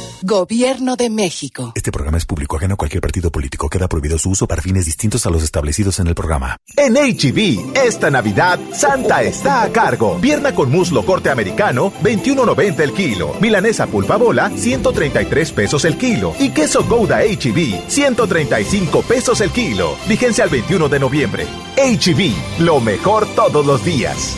Speaker 17: Gobierno de México.
Speaker 21: Este programa es público ajeno a cualquier partido político. Queda prohibido su uso para fines distintos a los establecidos en el programa.
Speaker 22: En HB, esta Navidad, Santa está a cargo. Pierna con muslo corte americano, 21.90 el kilo. Milanesa pulpa bola, 133 pesos el kilo. Y queso Gouda HB, 135 pesos el kilo. Vigencia al 21 de noviembre. HB, lo mejor todos los días.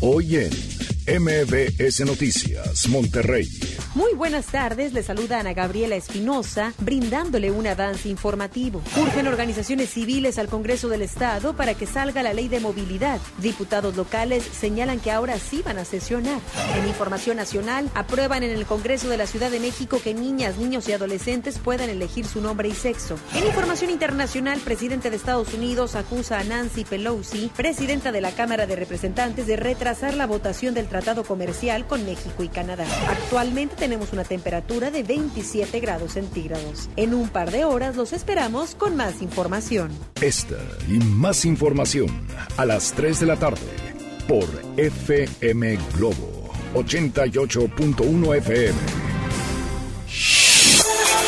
Speaker 23: Hoy en MBS Noticias, Monterrey.
Speaker 24: Muy buenas tardes, le saluda Ana Gabriela Espinosa, brindándole un avance informativo. Urgen organizaciones civiles al Congreso del Estado para que salga la ley de movilidad. Diputados locales señalan que ahora sí van a sesionar. En Información Nacional, aprueban en el Congreso de la Ciudad de México que niñas, niños y adolescentes puedan elegir su nombre y sexo. En Información Internacional, presidente de Estados Unidos acusa a Nancy Pelosi, presidenta de la Cámara de Representantes, de retrasar la votación del Tratado Comercial con México y Canadá. Actualmente tenemos una temperatura de 27 grados centígrados. En un par de horas los esperamos con más información.
Speaker 23: Esta y más información a las 3 de la tarde por FM Globo 88.1 FM.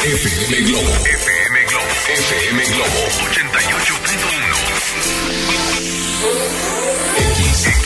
Speaker 2: FM Globo. FM Globo. FM Globo 88.1.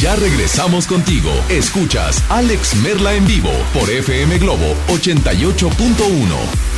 Speaker 25: Ya regresamos contigo. Escuchas Alex Merla en vivo por FM Globo 88.1.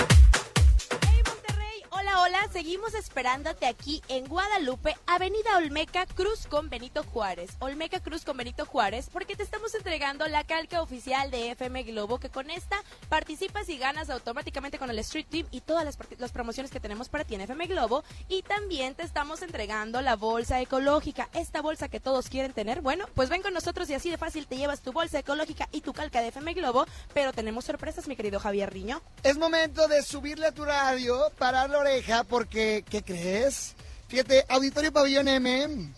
Speaker 26: seguimos esperándote aquí en Guadalupe, Avenida Olmeca Cruz con Benito Juárez. Olmeca Cruz con Benito Juárez, porque te estamos entregando la calca oficial de FM Globo, que con esta participas y ganas automáticamente con el Street Team y todas las, promociones que tenemos para ti en FM Globo. Y también te estamos entregando la bolsa ecológica, esta bolsa que todos quieren tener. Bueno, pues ven con nosotros y así de fácil te llevas tu bolsa ecológica y tu calca de FM Globo, pero tenemos sorpresas, mi querido Javier Riño.
Speaker 12: Es momento de subirle a tu radio, parar la oreja, porque, ¿qué crees? Fíjate, Auditorio Pabellón M,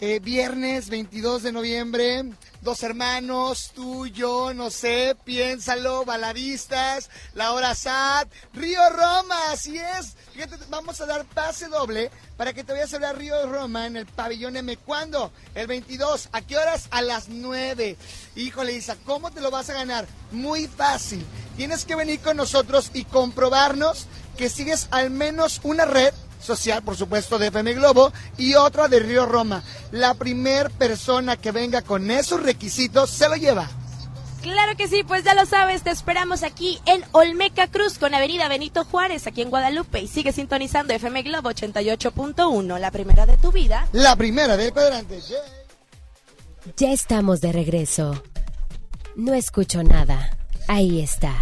Speaker 12: eh, viernes 22 de noviembre, dos hermanos, tú, yo, no sé, piénsalo, baladistas, la hora SAT, Río Roma, así es. Fíjate, vamos a dar pase doble para que te vayas a ver a Río Roma en el pabellón M. ¿Cuándo? El 22. ¿A qué horas? A las 9. Híjole, Isa, ¿cómo te lo vas a ganar? Muy fácil. Tienes que venir con nosotros y comprobarnos que sigues al menos una red social, por supuesto, de FM Globo y otra de Río Roma. La primer persona que venga con esos requisitos se lo lleva.
Speaker 26: Claro que sí, pues ya lo sabes, te esperamos aquí en Olmeca Cruz con Avenida Benito Juárez, aquí en Guadalupe. Y sigue sintonizando FM Globo 88.1, la primera de tu vida.
Speaker 12: La primera del cuadrante.
Speaker 5: Ya estamos de regreso. No escucho nada. Ahí está.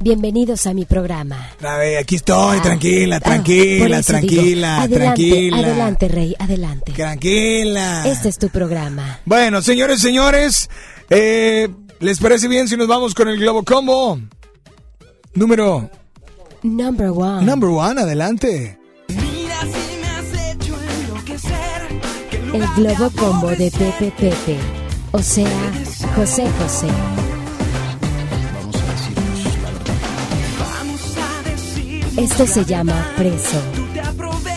Speaker 5: Bienvenidos a mi programa.
Speaker 4: A ver, aquí estoy, tranquila, tranquila, tranquila,
Speaker 5: adelante,
Speaker 4: tranquila.
Speaker 5: Adelante, Rey, adelante.
Speaker 4: Tranquila.
Speaker 5: Este es tu programa.
Speaker 4: Bueno, señores, señores, eh, ¿les parece bien si nos vamos con el Globo Combo? Número...
Speaker 5: Number one.
Speaker 4: Number one, adelante.
Speaker 5: El Globo Combo de Pepe Pepe. O sea, José José. Esto se llama Preso.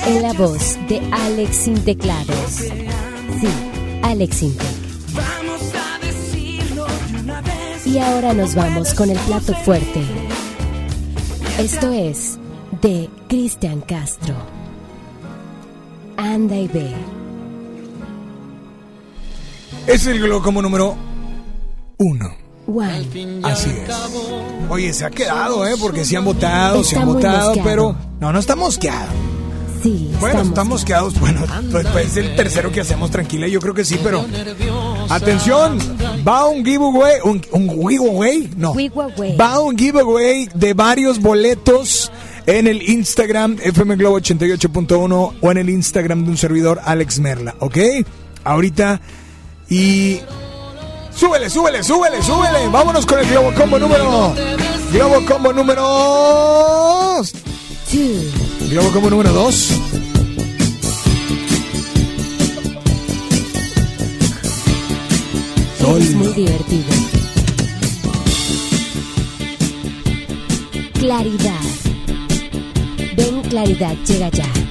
Speaker 5: En la voz de Alex Sin Teclados. Sí, Alex Sin Y ahora nos vamos con el plato fuerte. Esto es de Cristian Castro. Anda y ve.
Speaker 4: Es el Globo Combo número uno.
Speaker 5: One.
Speaker 4: Así es. Oye, se ha quedado, ¿eh? Porque se han votado, se
Speaker 5: Está
Speaker 4: han
Speaker 5: muy
Speaker 4: votado,
Speaker 5: mosqueado.
Speaker 4: pero... No, no está mosqueado.
Speaker 5: Sí,
Speaker 4: Bueno,
Speaker 5: estamos-
Speaker 4: mosqueados. Bueno, pues es el tercero que hacemos tranquila. Yo creo que sí, pero... Atención, va un giveaway. ¿Un, un giveaway? No.
Speaker 5: Giveaway.
Speaker 4: Va un giveaway de varios boletos en el Instagram FM Globo 88.1 o en el Instagram de un servidor Alex Merla, ¿ok? Ahorita y súbele, súbele, súbele, súbele. Vámonos con el Globo Combo número Globo Combo número Globo Combo número 2.
Speaker 5: Eres muy divertido. Claridad. Ven, claridad, llega ya.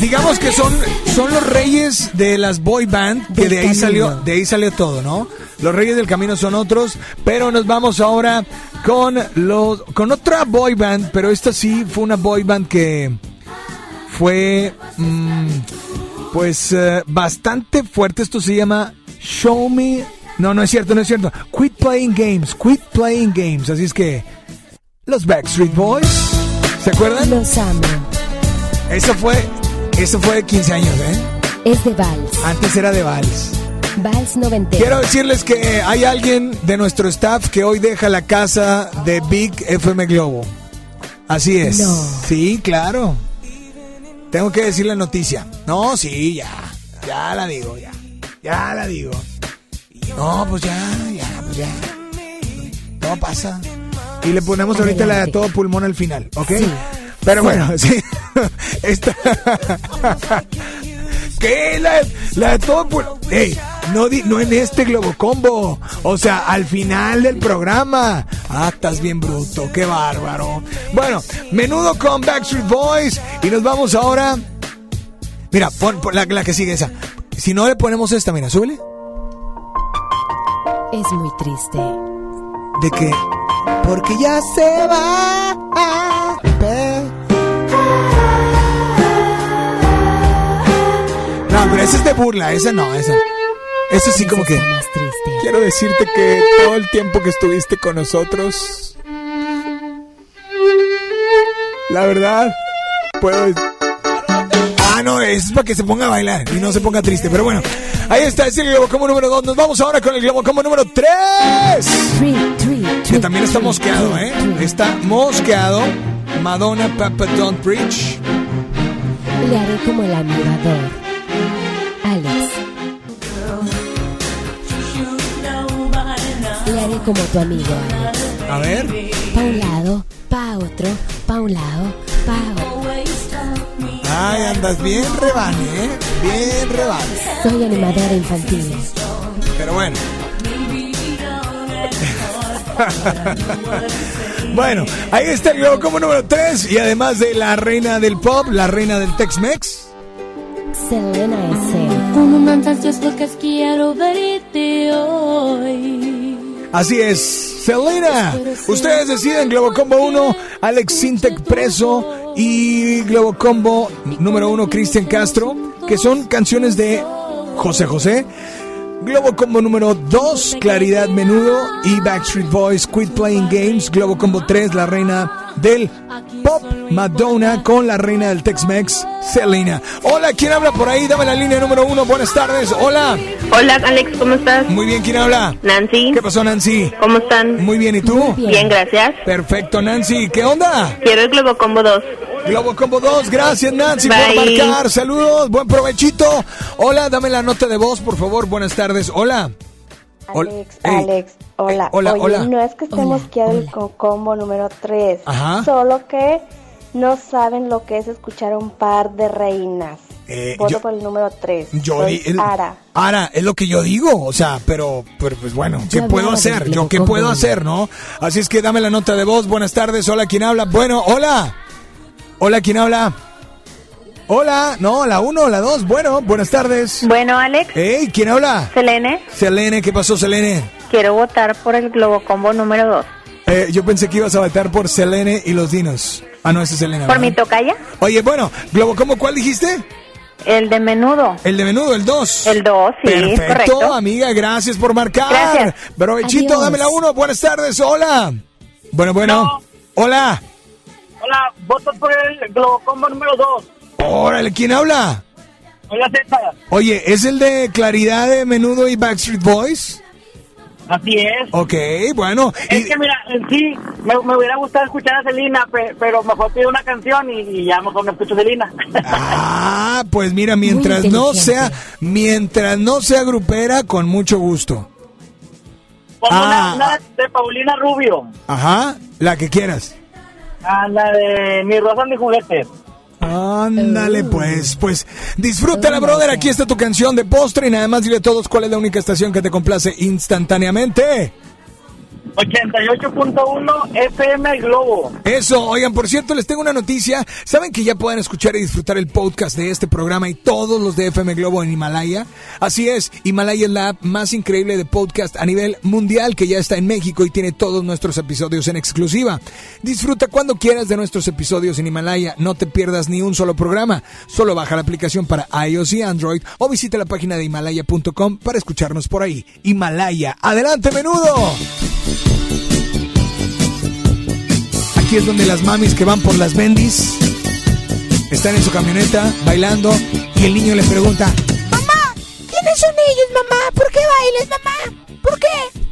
Speaker 4: Digamos que son, son los reyes de las boy band, que de ahí salió, de ahí salió todo, ¿no? Los reyes del camino son otros, pero nos vamos ahora con los, con otra boy band, pero esta sí fue una boy band que fue, mm, pues, eh, bastante fuerte. Esto se llama Show Me. No, no es cierto, no es cierto. Quit Playing Games, Quit Playing Games. Así es que, los Backstreet Boys, ¿se acuerdan?
Speaker 5: Los amo.
Speaker 4: Eso fue, eso fue de 15 años, ¿eh?
Speaker 5: Es de Vals.
Speaker 4: Antes era de Vals.
Speaker 5: Vals noventero.
Speaker 4: Quiero decirles que hay alguien de nuestro staff que hoy deja la casa de Big FM Globo. Así es.
Speaker 5: No.
Speaker 4: Sí, claro. Tengo que decir la noticia. No, sí, ya. Ya la digo, ya. Ya la digo. No, pues ya, ya, pues ya. No pasa. Y le ponemos ahorita la de todo pulmón al final, ¿ok?
Speaker 5: Sí.
Speaker 4: Pero bueno, sí. Esta. ¿Qué? La, la de todo pulmón. Ey, no, di- no en este Globo Combo. O sea, al final del programa. Ah, estás bien bruto. Qué bárbaro. Bueno, menudo con Backstreet Boys. Y nos vamos ahora. Mira, pon, pon la, la que sigue esa. Si no le ponemos esta, mira, súbele.
Speaker 5: Es muy triste.
Speaker 4: De que. Porque ya se va. Esa es de burla, esa no, esa. Esa sí como que. Quiero decirte que todo el tiempo que estuviste con nosotros. La verdad, puedo... Ah, no, es para que se ponga a bailar y no se ponga triste. Pero bueno, ahí está, es el Globo Combo número 2. Nos vamos ahora con el Globo Combo número 3. Que también está mosqueado, ¿eh? Está mosqueado. Madonna, Papa Don't Preach.
Speaker 5: Le haré como el amigador. Como tu amigo.
Speaker 4: A ver.
Speaker 5: Pa' un lado, pa' otro, pa' un lado, pa' otro.
Speaker 4: Ay, andas bien rebane, ¿eh? Bien rebane.
Speaker 5: Soy animadora infantil.
Speaker 4: Pero bueno. bueno, ahí está el globo como número 3 y además de la reina del pop, la reina del Tex-Mex.
Speaker 5: Selena S.
Speaker 27: Como mandas lo que quiero verte hoy.
Speaker 4: Así es, Selena. Ustedes deciden Globo Combo 1, Alex Sintec preso y Globo Combo número 1, Cristian Castro, que son canciones de José José. Globo Combo número 2, Claridad Menudo y Backstreet Boys, Quit Playing Games. Globo Combo 3, la reina del pop, Madonna, con la reina del Tex-Mex, Selena. Hola, ¿quién habla por ahí? Dame la línea número 1, buenas tardes. Hola.
Speaker 28: Hola, Alex, ¿cómo estás?
Speaker 4: Muy bien, ¿quién habla?
Speaker 28: Nancy.
Speaker 4: ¿Qué pasó, Nancy?
Speaker 28: ¿Cómo están?
Speaker 4: Muy bien, ¿y tú?
Speaker 28: Bien, gracias.
Speaker 4: Perfecto, Nancy. ¿Qué onda?
Speaker 28: Quiero el Globo Combo 2.
Speaker 4: Globo Combo 2, gracias Nancy por marcar. Saludos, buen provechito. Hola, dame la nota de voz, por favor. Buenas tardes. Hola. Hol-
Speaker 29: Alex. Alex, hola.
Speaker 4: hola,
Speaker 29: Oye,
Speaker 4: hola.
Speaker 29: no es que estemos aquí el co- combo número 3,
Speaker 4: Ajá.
Speaker 29: solo que no saben lo que es escuchar a un par de reinas.
Speaker 4: Eh,
Speaker 29: Voto
Speaker 4: yo-
Speaker 29: por el número 3.
Speaker 4: Yo
Speaker 29: Soy
Speaker 4: el-
Speaker 29: Ara.
Speaker 4: Ara, es lo que yo digo, o sea, pero, pero pues bueno, ¿qué puedo hacer? ¿Yo qué puedo hacer, no? Así es que dame la nota de voz. Buenas tardes. Hola, ¿quién habla? Bueno, hola. Hola, ¿quién habla? Hola, no, la uno, la dos. Bueno, buenas tardes.
Speaker 28: Bueno, Alex.
Speaker 4: Hey, ¿quién habla?
Speaker 28: Selene,
Speaker 4: Selene, ¿qué pasó, Selene?
Speaker 28: Quiero votar por el Globo Combo número 2.
Speaker 4: Eh, yo pensé que ibas a votar por Selene y los dinos. Ah, no, ese es Selena.
Speaker 28: ¿Por
Speaker 4: ¿verdad?
Speaker 28: mi tocaya?
Speaker 4: Oye, bueno, Globo, ¿cómo cuál dijiste?
Speaker 28: El de menudo.
Speaker 4: El de menudo, el 2.
Speaker 28: El 2, sí,
Speaker 4: Perfecto,
Speaker 28: correcto.
Speaker 4: amiga, gracias por marcar.
Speaker 28: Gracias.
Speaker 4: Provechito,
Speaker 28: Adiós.
Speaker 4: dame la uno. Buenas tardes, hola. Bueno, bueno. Hola.
Speaker 30: Hola, voto por el Globo Combo número 2.
Speaker 4: Órale, ¿quién habla?
Speaker 30: Hola, Z.
Speaker 4: Oye, ¿es el de Claridad de Menudo y Backstreet Boys?
Speaker 30: Así es.
Speaker 4: Ok, bueno.
Speaker 30: Es que mira, en sí, me, me hubiera gustado escuchar a Selena, pe- pero mejor pido una canción y, y ya mejor me escucho a Selena.
Speaker 4: Ah, pues mira, mientras no sea, mientras no sea grupera, con mucho gusto.
Speaker 30: Pongo
Speaker 4: Ah.
Speaker 30: una, una de Paulina Rubio.
Speaker 4: Ajá, la que quieras.
Speaker 30: Ah, la de Mi Rosa, Mi Juguete.
Speaker 4: Ándale, pues, pues, disfrútala, brother. Aquí está tu canción de postre y nada más dile a todos cuál es la única estación que te complace instantáneamente.
Speaker 30: 88.1 FM Globo.
Speaker 4: Eso, oigan, por cierto, les tengo una noticia. ¿Saben que ya pueden escuchar y disfrutar el podcast de este programa y todos los de FM Globo en Himalaya? Así es, Himalaya es la app más increíble de podcast a nivel mundial que ya está en México y tiene todos nuestros episodios en exclusiva. Disfruta cuando quieras de nuestros episodios en Himalaya, no te pierdas ni un solo programa. Solo baja la aplicación para iOS y Android o visita la página de himalaya.com para escucharnos por ahí. Himalaya, adelante menudo. Aquí es donde las mamis que van por las bendis están en su camioneta bailando y el niño le pregunta,
Speaker 31: Mamá, ¿quiénes son ellos, mamá? ¿Por qué bailes, mamá? ¿Por qué?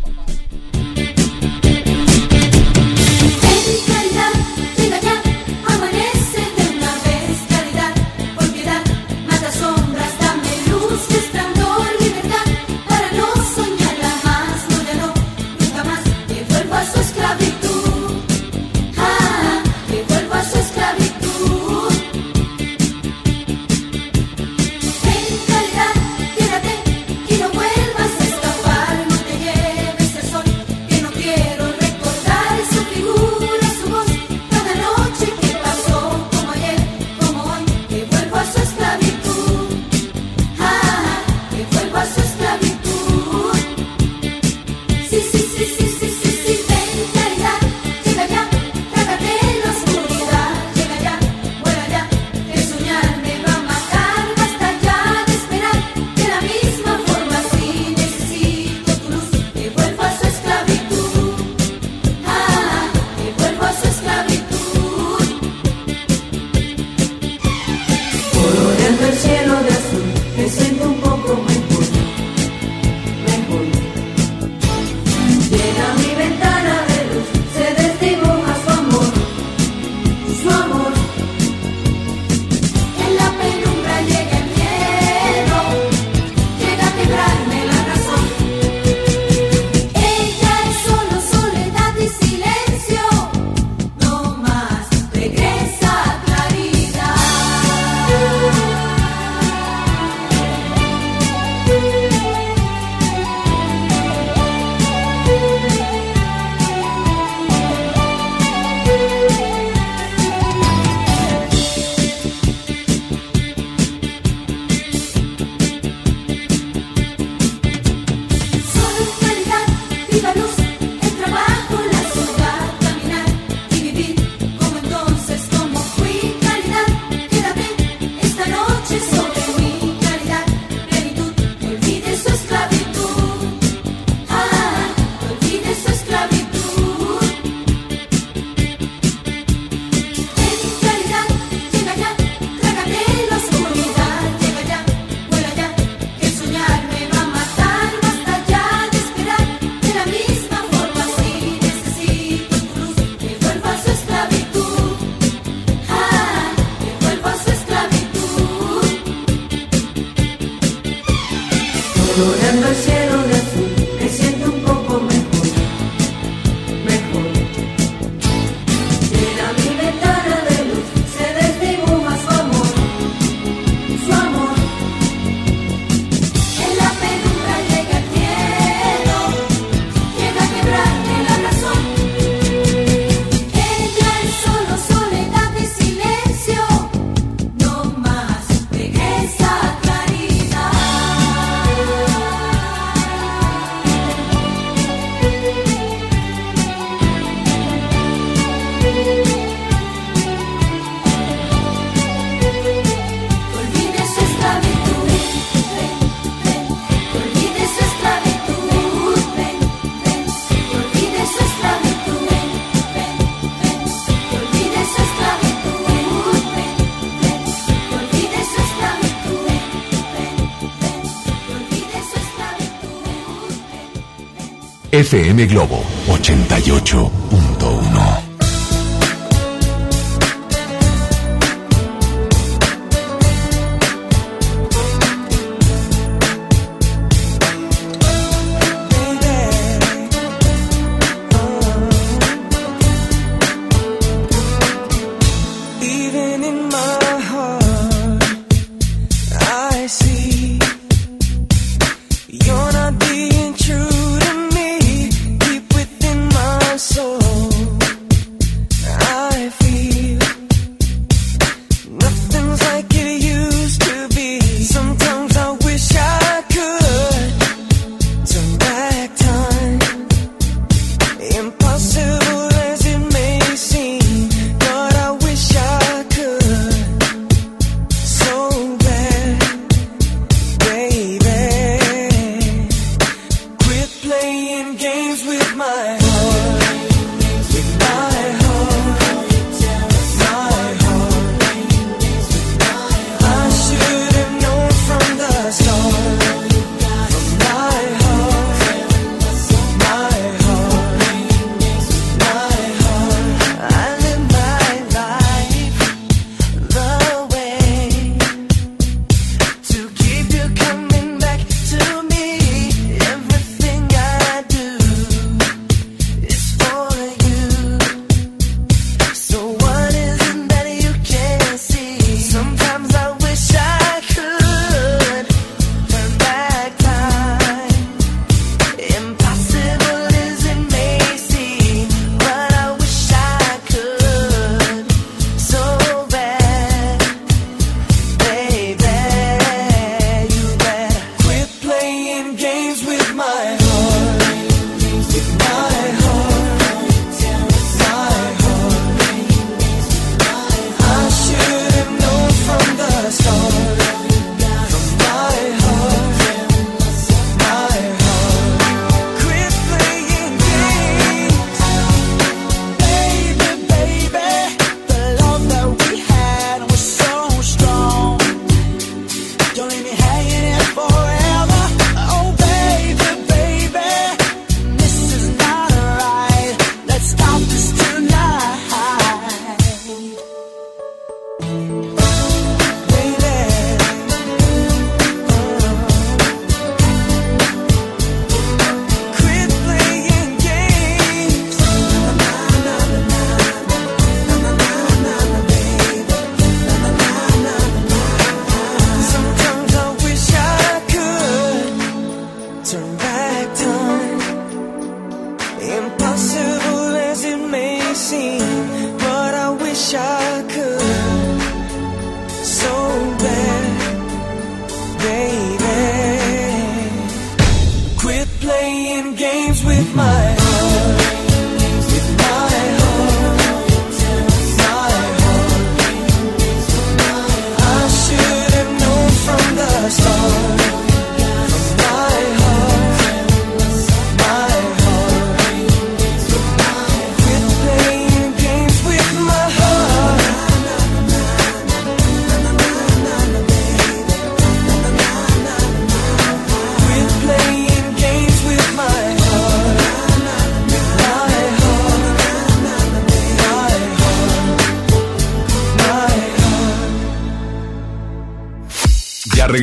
Speaker 32: FM Globo 88.1.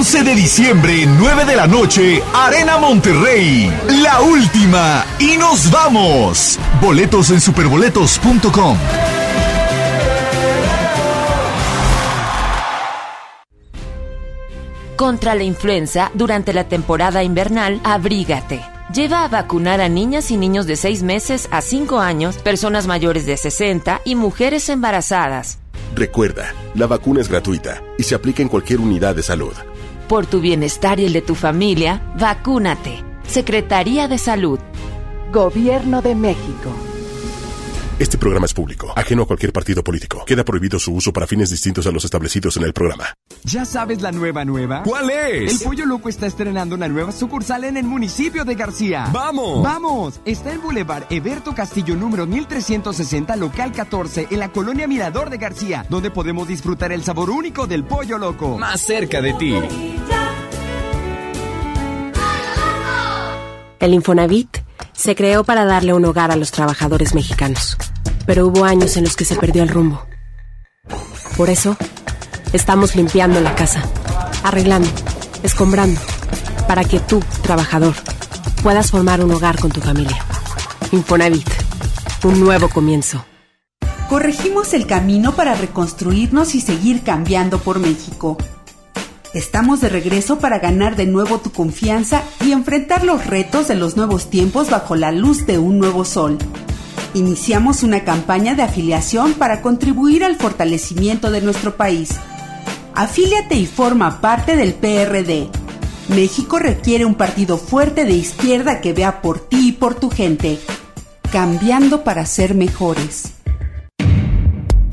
Speaker 22: 11 de diciembre, 9 de la noche, Arena Monterrey. La última. Y nos vamos. Boletos en superboletos.com.
Speaker 33: Contra la influenza, durante la temporada invernal, abrígate. Lleva a vacunar a niñas y niños de 6 meses a 5 años, personas mayores de 60 y mujeres embarazadas.
Speaker 34: Recuerda, la vacuna es gratuita y se aplica en cualquier unidad de salud.
Speaker 33: Por tu bienestar y el de tu familia, vacúnate. Secretaría de Salud.
Speaker 17: Gobierno de México.
Speaker 35: Este programa es público, ajeno a cualquier partido político. Queda prohibido su uso para fines distintos a los establecidos en el programa.
Speaker 36: ¿Ya sabes la nueva nueva?
Speaker 35: ¿Cuál es?
Speaker 36: El Pollo Loco está estrenando una nueva sucursal en el municipio de García.
Speaker 35: ¡Vamos!
Speaker 36: ¡Vamos! Está en Boulevard Eberto Castillo número 1360, local 14, en la colonia Mirador de García, donde podemos disfrutar el sabor único del Pollo Loco.
Speaker 35: Más cerca de ti.
Speaker 5: El Infonavit se creó para darle un hogar a los trabajadores mexicanos, pero hubo años en los que se perdió el rumbo. Por eso, estamos limpiando la casa, arreglando, escombrando, para que tú, trabajador, puedas formar un hogar con tu familia. Infonavit, un nuevo comienzo.
Speaker 37: Corregimos el camino para reconstruirnos y seguir cambiando por México. Estamos de regreso para ganar de nuevo tu confianza y enfrentar los retos de los nuevos tiempos bajo la luz de un nuevo sol. Iniciamos una campaña de afiliación para contribuir al fortalecimiento de nuestro país. Afíliate y forma parte del PRD. México requiere un partido fuerte de izquierda que vea por ti y por tu gente. Cambiando para ser mejores.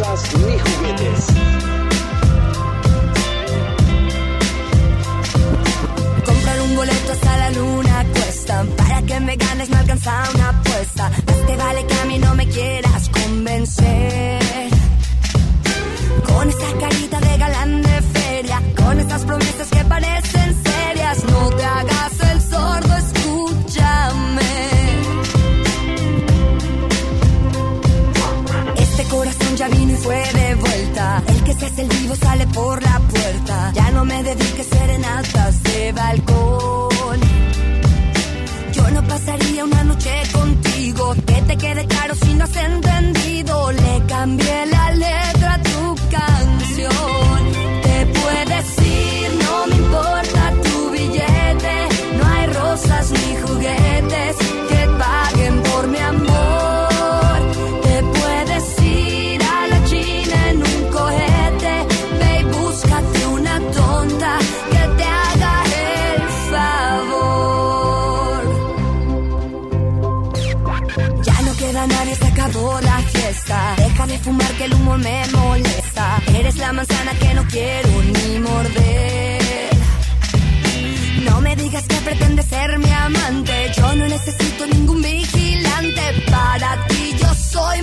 Speaker 38: Ni juguetes.
Speaker 39: Comprar un boleto hasta la luna cuesta. Para que me ganes me alcanza una apuesta. Más te vale que a mí no me quieras convencer. Con esa carita de galán de feria. Con esas promesas que parecen ya vino y fue de vuelta. El que se hace el vivo sale por la puerta. Ya no me dedique serenatas de balcón. Yo no pasaría una noche contigo. Que te quede claro si no has entendido. Le cambié la letra a tu canción. Me molesta. Eres la manzana que no quiero ni morder. No me digas que pretendes ser mi amante. Yo no necesito ningún vigilante. Para ti yo soy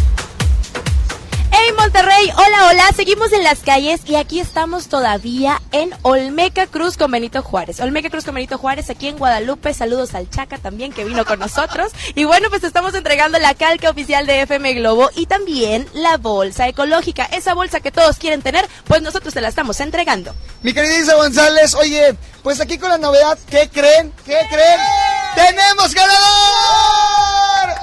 Speaker 26: Hey Monterrey, hola, hola, seguimos en las calles y aquí estamos todavía en Olmeca Cruz con Benito Juárez. Olmeca Cruz con Benito Juárez aquí en Guadalupe, saludos al Chaca también que vino con nosotros. Y bueno, pues estamos entregando la calca oficial de FM Globo y también la bolsa ecológica, esa bolsa que todos quieren tener, pues nosotros te la estamos entregando.
Speaker 12: Mi querida Isa González, oye, pues aquí con la novedad, ¿qué creen? ¿Qué creen? ¡Tenemos ganador!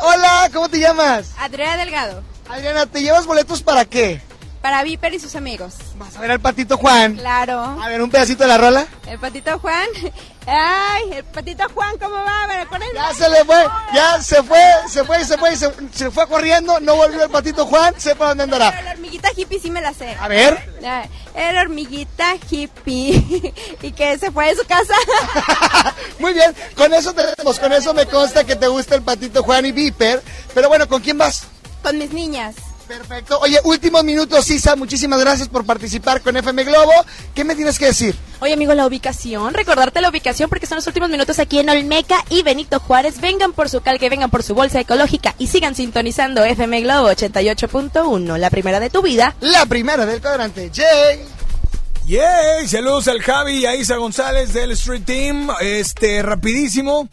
Speaker 12: Hola, ¿cómo te llamas?
Speaker 40: Adriana Delgado.
Speaker 12: Adriana, ¿te llevas boletos para qué?
Speaker 40: Para Viper y sus amigos.
Speaker 12: Vas a ver al patito Juan.
Speaker 40: Claro.
Speaker 12: A ver, un pedacito de la rola.
Speaker 40: El patito Juan. Ay, el patito Juan, ¿cómo va? A ver, con él.
Speaker 12: Ya se le fue, ya se fue, se fue, se fue, se, se fue corriendo, no volvió el patito Juan, sepa dónde
Speaker 40: Pero
Speaker 12: andará.
Speaker 40: la hormiguita hippie sí me la sé.
Speaker 12: A ver.
Speaker 40: Era hormiguita hippie. y que se fue de su casa.
Speaker 12: Muy bien, con eso tenemos, con eso me consta que te gusta el patito Juan y Viper. Pero bueno, ¿con quién vas?
Speaker 40: Con mis niñas.
Speaker 12: Perfecto. Oye, últimos minutos, Isa, muchísimas gracias por participar con FM Globo. ¿Qué me tienes que decir?
Speaker 26: Oye amigo, la ubicación, recordarte la ubicación porque son los últimos minutos aquí en Olmeca y Benito Juárez. Vengan por su calque, vengan por su bolsa ecológica y sigan sintonizando FM Globo 88.1, la primera de tu vida.
Speaker 12: La primera del cuadrante. Jay.
Speaker 4: Yay, saludos al Javi y a Isa González del Street Team. Este, rapidísimo.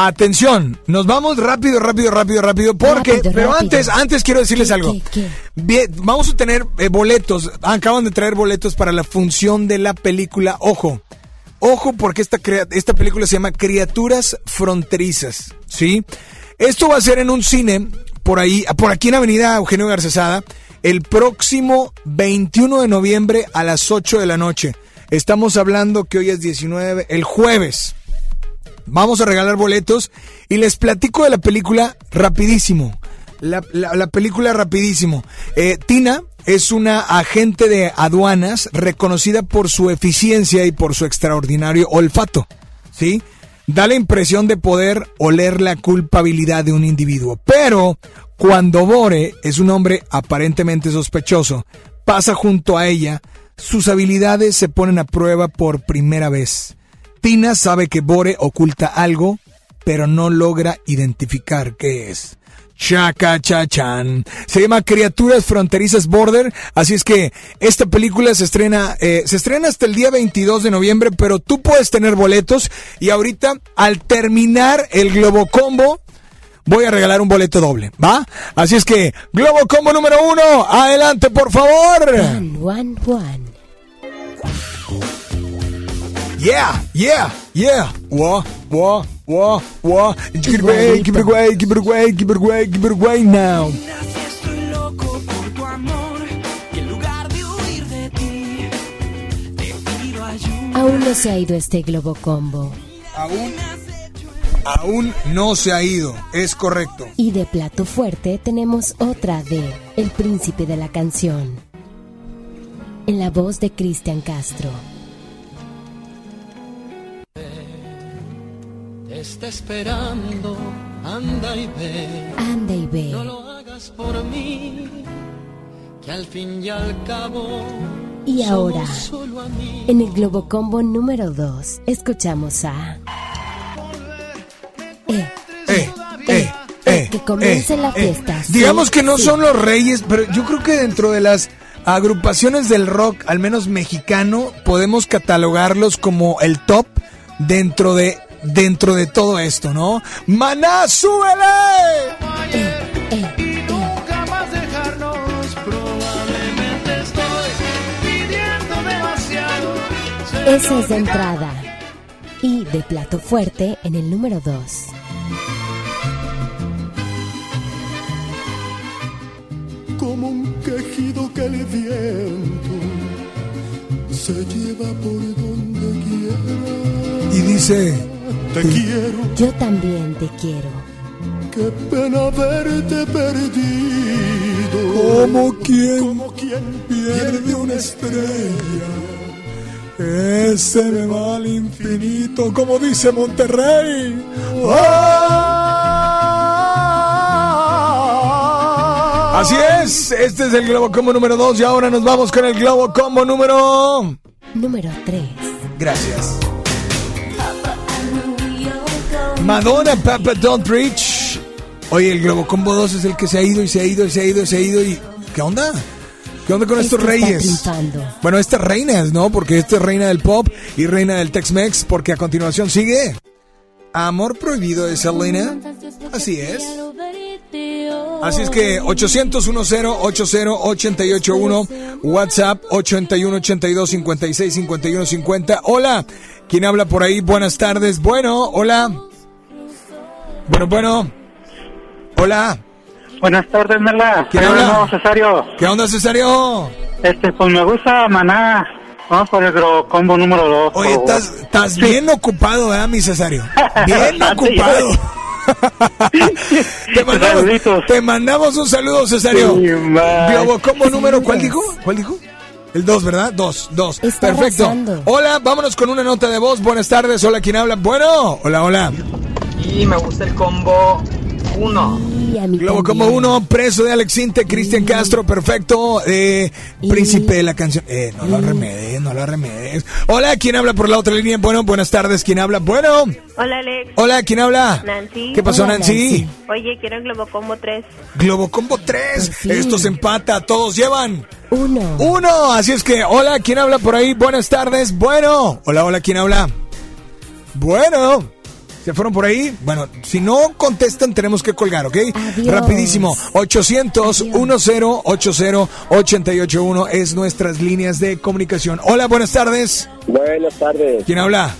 Speaker 4: Atención, nos vamos rápido, rápido, rápido, rápido, porque,
Speaker 5: Rápido,
Speaker 4: pero
Speaker 5: rápido.
Speaker 4: antes, antes quiero decirles algo. Vamos a tener eh, boletos, acaban de traer boletos para la función de la película, ojo, ojo porque esta, esta película se llama Criaturas Fronterizas, ¿sí? Esto va a ser en un cine, por ahí, por aquí en Avenida Eugenio Garcesada, el próximo 21 de noviembre a las 8 de la noche. Estamos hablando que hoy es 19, el jueves. Vamos a regalar boletos y les platico de la película rapidísimo. La, la- la película rapidísimo. Eh, Tina es una agente de aduanas reconocida por su eficiencia y por su extraordinario olfato. ¿Sí? Da la impresión de poder oler la culpabilidad de un individuo. Pero cuando Bore es un hombre aparentemente sospechoso, pasa junto a ella, sus habilidades se ponen a prueba por primera vez. Tina sabe que Bore oculta algo, pero no logra identificar qué es. Chaca Chachan. Se llama Criaturas Fronterizas Border. Así es que esta película se estrena, eh, se estrena hasta el día 22 de noviembre, pero tú puedes tener boletos. Y ahorita, al terminar el Globo Combo, voy a regalar un boleto doble, ¿va? Así es que, Globo Combo número uno, adelante, por favor.
Speaker 5: One, one.
Speaker 4: Yeah, yeah, yeah. Wah, wah, wah, wah. Give it away, give it away, give it away, give it away, give it away now.
Speaker 5: Aún no se ha ido este globo combo.
Speaker 4: Aún, aún no se ha ido, es correcto.
Speaker 5: Y de plato fuerte tenemos otra de El Príncipe de la Canción. En la voz de Cristian Castro.
Speaker 25: Está esperando, anda y ve.
Speaker 5: Anda y ve.
Speaker 25: No lo hagas por mí, que al fin y al cabo.
Speaker 5: Y ahora, en el Globo Combo número 2, escuchamos a... Eh,
Speaker 4: eh, eh, eh,
Speaker 5: que comience la
Speaker 4: eh.
Speaker 5: fiesta.
Speaker 4: Digamos que no
Speaker 5: sí.
Speaker 4: son los reyes, pero yo creo que dentro de las agrupaciones del rock, al menos mexicano, podemos catalogarlos como el top dentro de dentro de todo esto, ¿no? Maná, súbele.
Speaker 25: Nunca más dejarnos, probablemente estoy pidiendo demasiado.
Speaker 5: Esa es de entrada. Y de plato fuerte en el número 2.
Speaker 25: Como un quejido que el viento se lleva por donde quiera.
Speaker 4: Y dice,
Speaker 25: Te quiero,
Speaker 5: Yo también te quiero.
Speaker 25: qué pena verte perdido.
Speaker 4: como quien
Speaker 25: Como quien
Speaker 4: pierde una estrella. Ese me va al infinito, como dice Monterrey. Así es, este es el Globo Combo número 2 y ahora nos vamos con el Globo Combo número...
Speaker 5: Número 3.
Speaker 4: Gracias. Madonna, Papa Don't Preach. Oye, el Globo Combo 2 es el que se ha ido y se ha ido y se ha ido y se ha ido y... ¿Qué onda? ¿Qué onda con estos reyes? Bueno, estas reinas, ¿no? Porque esta es reina del pop y reina del Tex-Mex, porque a continuación sigue Amor Prohibido de Selena. Así es. Así es que 800-10-80-881, WhatsApp 81-82-56-51-50. Hola, ¿quién habla por ahí? Buenas tardes. Bueno, hola. Bueno, bueno. Hola.
Speaker 41: Buenas tardes, Mela.
Speaker 4: ¿Quién habla?
Speaker 41: nuevo, Cesario.
Speaker 4: ¿Qué onda, Cesario?
Speaker 41: Este, pues me gusta Maná. Vamos por el combo número 2.
Speaker 4: Oye, estás, estás bien ocupado, ¿verdad, mi Cesario? Bien ocupado. te, mandamos, te mandamos un saludo, Cesario.
Speaker 41: Sí,
Speaker 4: Combo número, ¿cuál dijo? ¿Cuál dijo? El 2, ¿verdad? 2, 2.
Speaker 5: Está
Speaker 4: Perfecto. Hola, vámonos con una nota de voz. Buenas tardes. Hola, ¿quién habla? Bueno, hola, hola.
Speaker 42: Y me gusta el combo 1.
Speaker 5: Y a mí
Speaker 4: Globo. Combo 1, preso de Alex Inte, Cristian Castro, perfecto. Eh, príncipe de la canción. Eh, no lo remedes, no lo remedes. Hola, ¿quién habla por la otra línea? Bueno, buenas tardes. ¿Quién habla? Bueno.
Speaker 28: Hola Alex.
Speaker 4: Hola, ¿quién habla?
Speaker 28: Nancy.
Speaker 4: ¿Qué pasó, Nancy?
Speaker 28: Oye, quiero el Globo Combo 3.
Speaker 4: Globo Combo 3. Esto se empata. Todos llevan.
Speaker 5: Uno.
Speaker 4: Uno. Así es que, hola, ¿quién habla por ahí? Buenas tardes. Bueno. Hola, hola, ¿quién habla? Bueno. ¿Se fueron por ahí? Bueno, si no contestan, tenemos que colgar, ¿ok?
Speaker 5: Adiós.
Speaker 4: Rapidísimo. 800-10-80-881 es nuestras líneas de comunicación. Hola, buenas tardes.
Speaker 36: Buenas tardes.
Speaker 4: ¿Quién habla?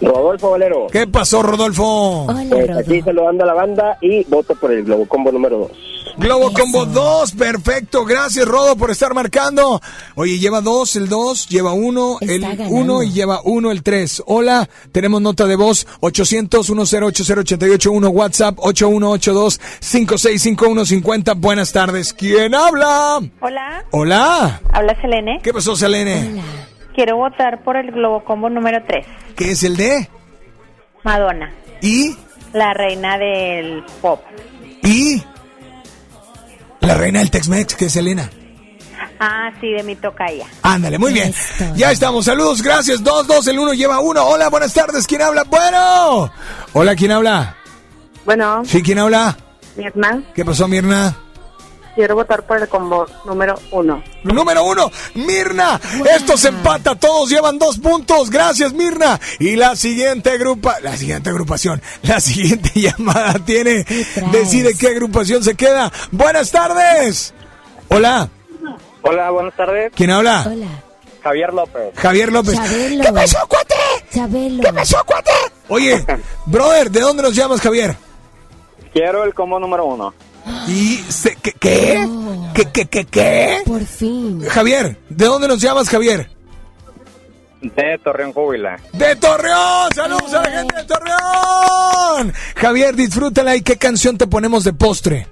Speaker 36: Rodolfo Valero.
Speaker 4: ¿Qué pasó, Rodolfo?
Speaker 36: Pues aquí saludando a la banda y voto por el Globo Combo número 2.
Speaker 4: Globo Combo 2, perfecto. Gracias, Rodo, por estar marcando. Oye, lleva 2 el 2, lleva 1 el
Speaker 5: ganando.
Speaker 4: 1 y lleva 1 el 3. Hola, tenemos nota de voz 800-1080-881, WhatsApp 8182-565150. Buenas tardes. ¿Quién habla?
Speaker 28: Hola,
Speaker 4: Hola.
Speaker 28: habla Selene.
Speaker 4: ¿Qué pasó, Selene?
Speaker 28: Quiero votar por el Globo Combo número 3.
Speaker 4: ¿Qué es el de?
Speaker 28: Madonna,
Speaker 4: ¿Y?
Speaker 28: la reina del pop.
Speaker 4: ¿Y? La reina del Tex-Mex, que es Selena.
Speaker 28: Ah, sí, de mi tocaya.
Speaker 4: Ándale, muy bien. Ya estamos. Saludos, gracias. Dos, dos, el uno lleva uno. Hola, buenas tardes. ¿Quién habla? Bueno. Hola, ¿quién habla?
Speaker 28: Bueno,
Speaker 4: Sí, ¿quién habla?
Speaker 28: Mirna,
Speaker 4: ¿Qué pasó, Mirna?
Speaker 28: Quiero votar por el combo número uno.
Speaker 4: Número uno, Mirna. Esto se empata, todos llevan dos puntos. Gracias, Mirna. Y la siguiente grupa, la siguiente agrupación, la siguiente llamada tiene, decide qué agrupación se queda. Buenas tardes. Hola,
Speaker 43: Hola, buenas tardes.
Speaker 4: ¿quién habla?
Speaker 5: Hola.
Speaker 43: Javier López.
Speaker 4: Javier López.
Speaker 5: Chabelo.
Speaker 44: ¿Qué pasó, cuate?
Speaker 5: Chabelo.
Speaker 44: ¿Qué pasó, cuate?
Speaker 4: Oye, brother, ¿de dónde nos llamas, Javier?
Speaker 43: Quiero el combo número uno.
Speaker 4: ¿Y se- qué? ¿Qué? ¿Qué, qué, qué, qué?
Speaker 5: Por fin.
Speaker 4: Javier, ¿de dónde nos llamas, Javier?
Speaker 43: De Torreón, Coahuila.
Speaker 4: ¡De Torreón! ¡Saludos a la gente de Torreón! Javier, disfrútala. ¿Y qué canción te ponemos de postre?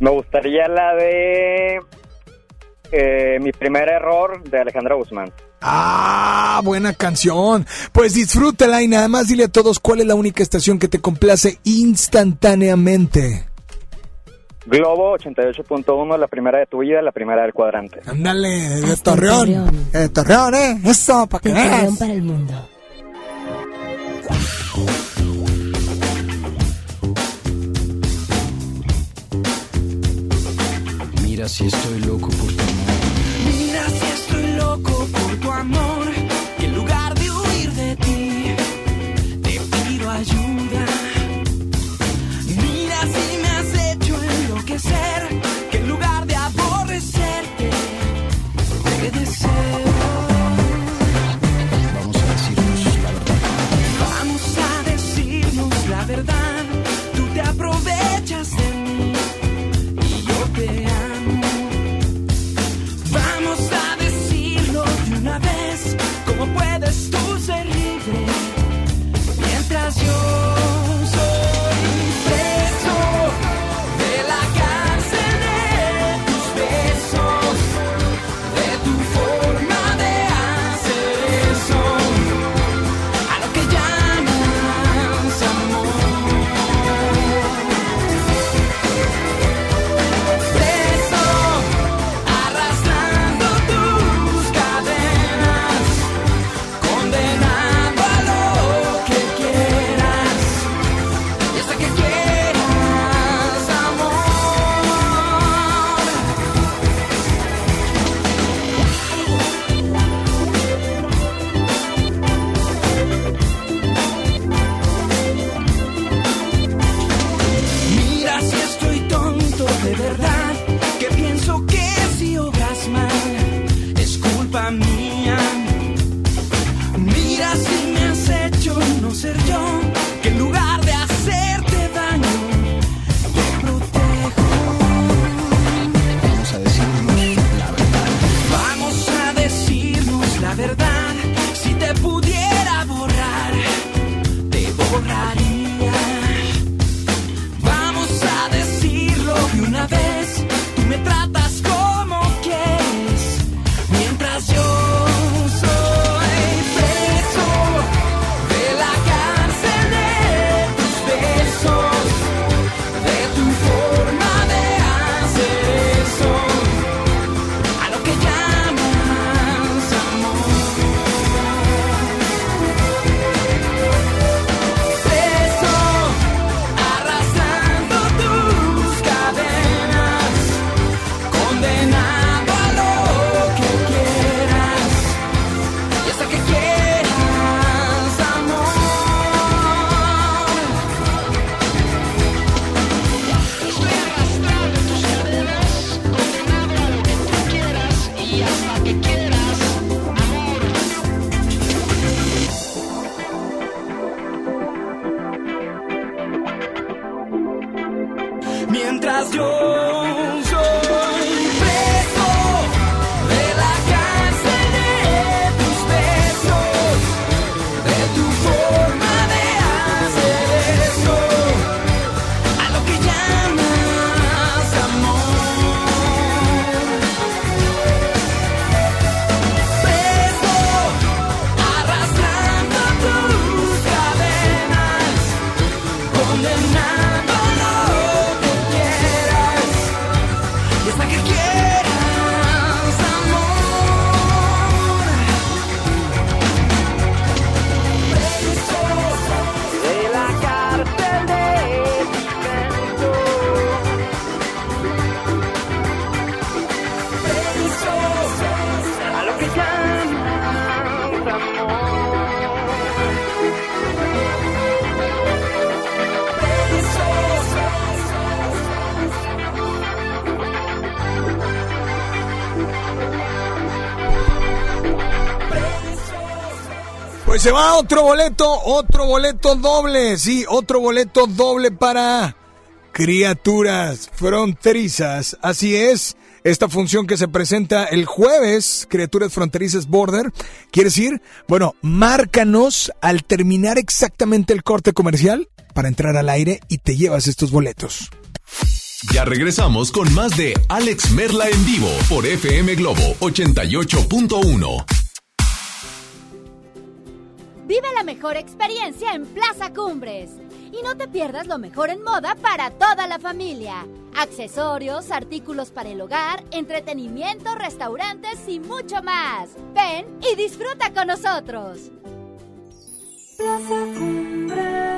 Speaker 43: Me gustaría la de eh, Mi primer error de Alejandra Guzmán.
Speaker 4: Ah, buena canción. Pues disfrútala y nada más dile a todos cuál es la única estación que te complace instantáneamente.
Speaker 43: Globo 88.1, la primera de tu vida, la primera del cuadrante.
Speaker 4: Ándale, de Torreón.
Speaker 5: Torreón.
Speaker 4: De Torreón, ¿eh? Eso, para que veas.
Speaker 5: Torreón para el mundo.
Speaker 45: Mira si estoy loco por tu amor.
Speaker 3: Mira si estoy loco por tu amor,
Speaker 4: Pues se va otro boleto, otro boleto doble, sí, otro boleto doble para criaturas fronterizas. Así es, esta función que se presenta el jueves, criaturas fronterizas border, quiere decir, bueno, márcanos al terminar exactamente el corte comercial para entrar al aire y te llevas estos boletos.
Speaker 2: Ya regresamos con más de Alex Merla en vivo por FM Globo 88.1.
Speaker 20: Vive la mejor experiencia en Plaza Cumbres. Y no te pierdas lo mejor en moda para toda la familia. Accesorios, artículos para el hogar, entretenimiento, restaurantes y mucho más. Ven y disfruta con nosotros. Plaza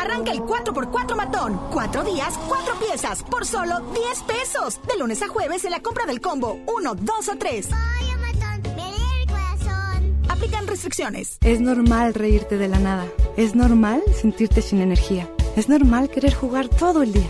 Speaker 46: Arranca el 4x4 matón. Cuatro días, cuatro piezas, por solo 10 pesos. De lunes a jueves en la compra del combo 1, 2 o 3. Aplican restricciones.
Speaker 47: Es normal reírte de la nada. Es normal sentirte sin energía. Es normal querer jugar todo el día.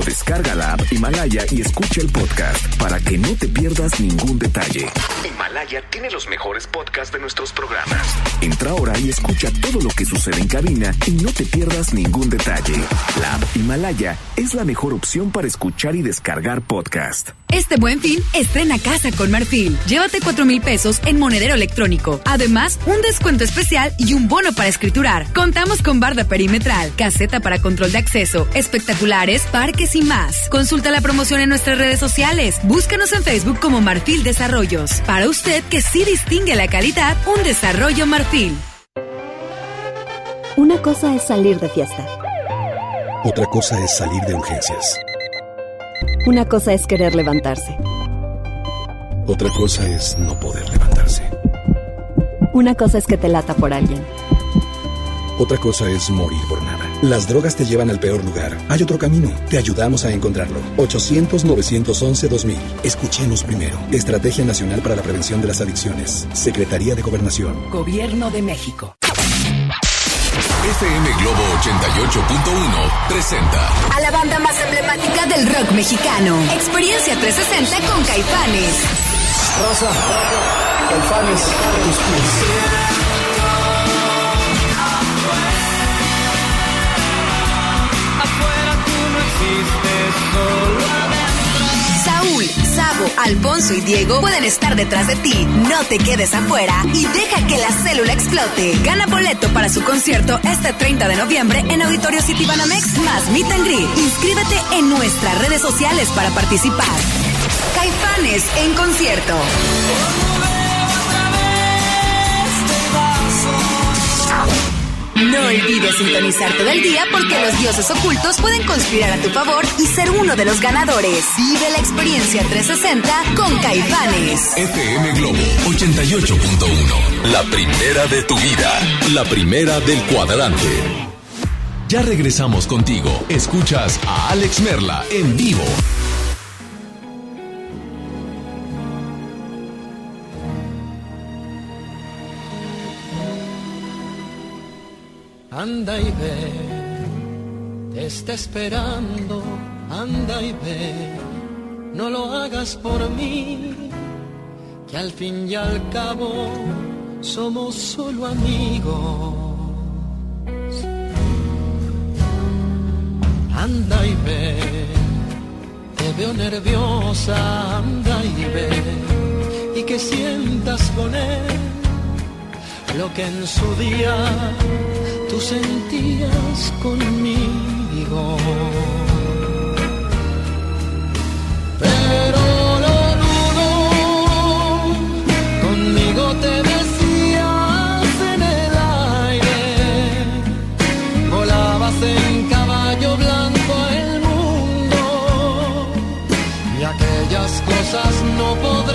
Speaker 22: o descarga la app Himalaya y escucha el podcast para que no te pierdas ningún detalle. Himalaya tiene los mejores podcasts de nuestros programas. Entra ahora y escucha todo lo que sucede en cabina y no te pierdas ningún detalle. La app Himalaya es la mejor opción para escuchar y descargar podcast.
Speaker 19: Este buen fin, estrena casa con Marfil. Llévate 4 mil pesos en monedero electrónico. Además, un descuento especial y un bono para escriturar. Contamos con barda perimetral, caseta para control de acceso, espectaculares, parques y más. Consulta la promoción en nuestras redes sociales. Búscanos en Facebook como Marfil Desarrollos. Para usted que sí distingue la calidad, un desarrollo Marfil.
Speaker 17: Una cosa es salir de fiesta.
Speaker 45: Otra cosa es salir de urgencias.
Speaker 17: Una cosa es querer levantarse.
Speaker 45: Otra cosa es no poder levantarse.
Speaker 17: Una cosa es que te lata por alguien.
Speaker 45: Otra cosa es morir por nada. Las drogas te llevan al peor lugar. Hay otro camino. Te ayudamos a encontrarlo. 800-911-2000. Escuchemos primero. Estrategia Nacional para la Prevención de las Adicciones. Secretaría de Gobernación.
Speaker 24: Gobierno de México.
Speaker 2: FM Globo 88.1 presenta
Speaker 19: A la banda más emblemática del rock mexicano. Experiencia 360 con Caifanes.
Speaker 3: Rosa, Caifanes, tus pies.
Speaker 19: Saúl, Sabo, Alfonso y Diego pueden estar detrás de ti. No te quedes afuera y deja que la célula explote. Gana boleto para su concierto este 30 de noviembre en Auditorio City Banamex más Meet and Greet. Inscríbete en nuestras redes sociales para participar. Caifanes en concierto. No olvides sintonizar todo el día porque los dioses ocultos pueden conspirar a tu favor y ser uno de los ganadores. Vive la experiencia 360 con Caifanes.
Speaker 2: FM Globo 88.1. La primera de tu vida. La primera del cuadrante. Ya regresamos contigo. Escuchas a Alex Merla en vivo.
Speaker 48: Anda y ve, te está esperando, anda y ve,
Speaker 3: no lo hagas por mí, que al fin y al cabo somos solo amigos. Anda y ve, te veo nerviosa, anda y ve, y que sientas con él lo que en su día sentías conmigo. Pero lo dudo, conmigo te decías en el aire, volabas en caballo blanco el mundo. Y aquellas cosas no podrán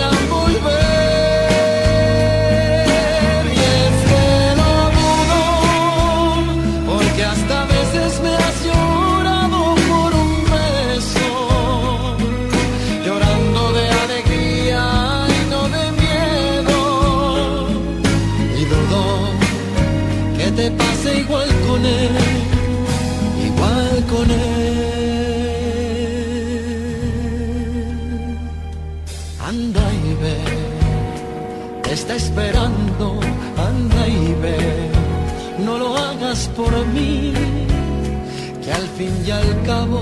Speaker 3: fin y al cabo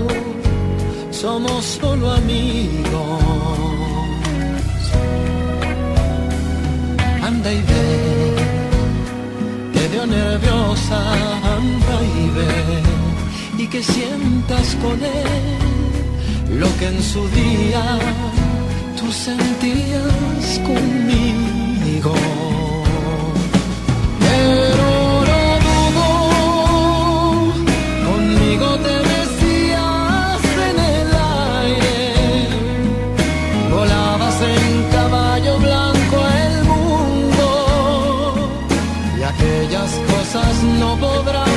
Speaker 3: somos solo amigos. Anda y ve, te veo nerviosa, anda y ve, y que sientas con él lo que en su día tú sentías conmigo. No podrán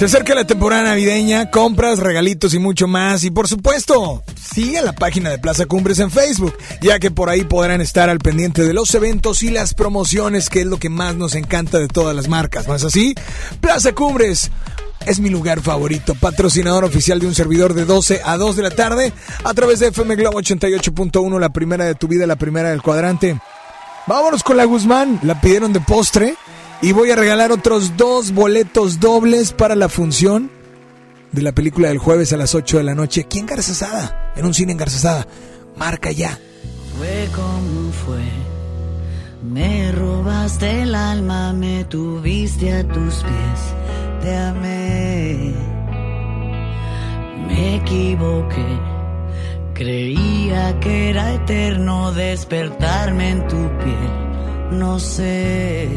Speaker 4: Se acerca la temporada navideña, compras, regalitos y mucho más. Y por supuesto, sigue la página de Plaza Cumbres en Facebook, ya que por ahí podrán estar al pendiente de los eventos y las promociones, que es lo que más nos encanta de todas las marcas. ¿No es así? Plaza Cumbres. Es mi lugar favorito, patrocinador oficial de un servidor de 12 a 2 de la tarde a través de FM Globo 88.1, la primera de tu vida, la primera del cuadrante. Vámonos con la Guzmán, la pidieron de postre y voy a regalar otros dos boletos dobles para la función de la película del jueves a las 8 de la noche aquí en Garzazada, en un cine en Garzazada. Marca ya.
Speaker 14: Fue como fue. Me robaste el alma, me tuviste a tus pies, te amé. Me equivoqué, creía que era eterno despertarme en tu piel. No sé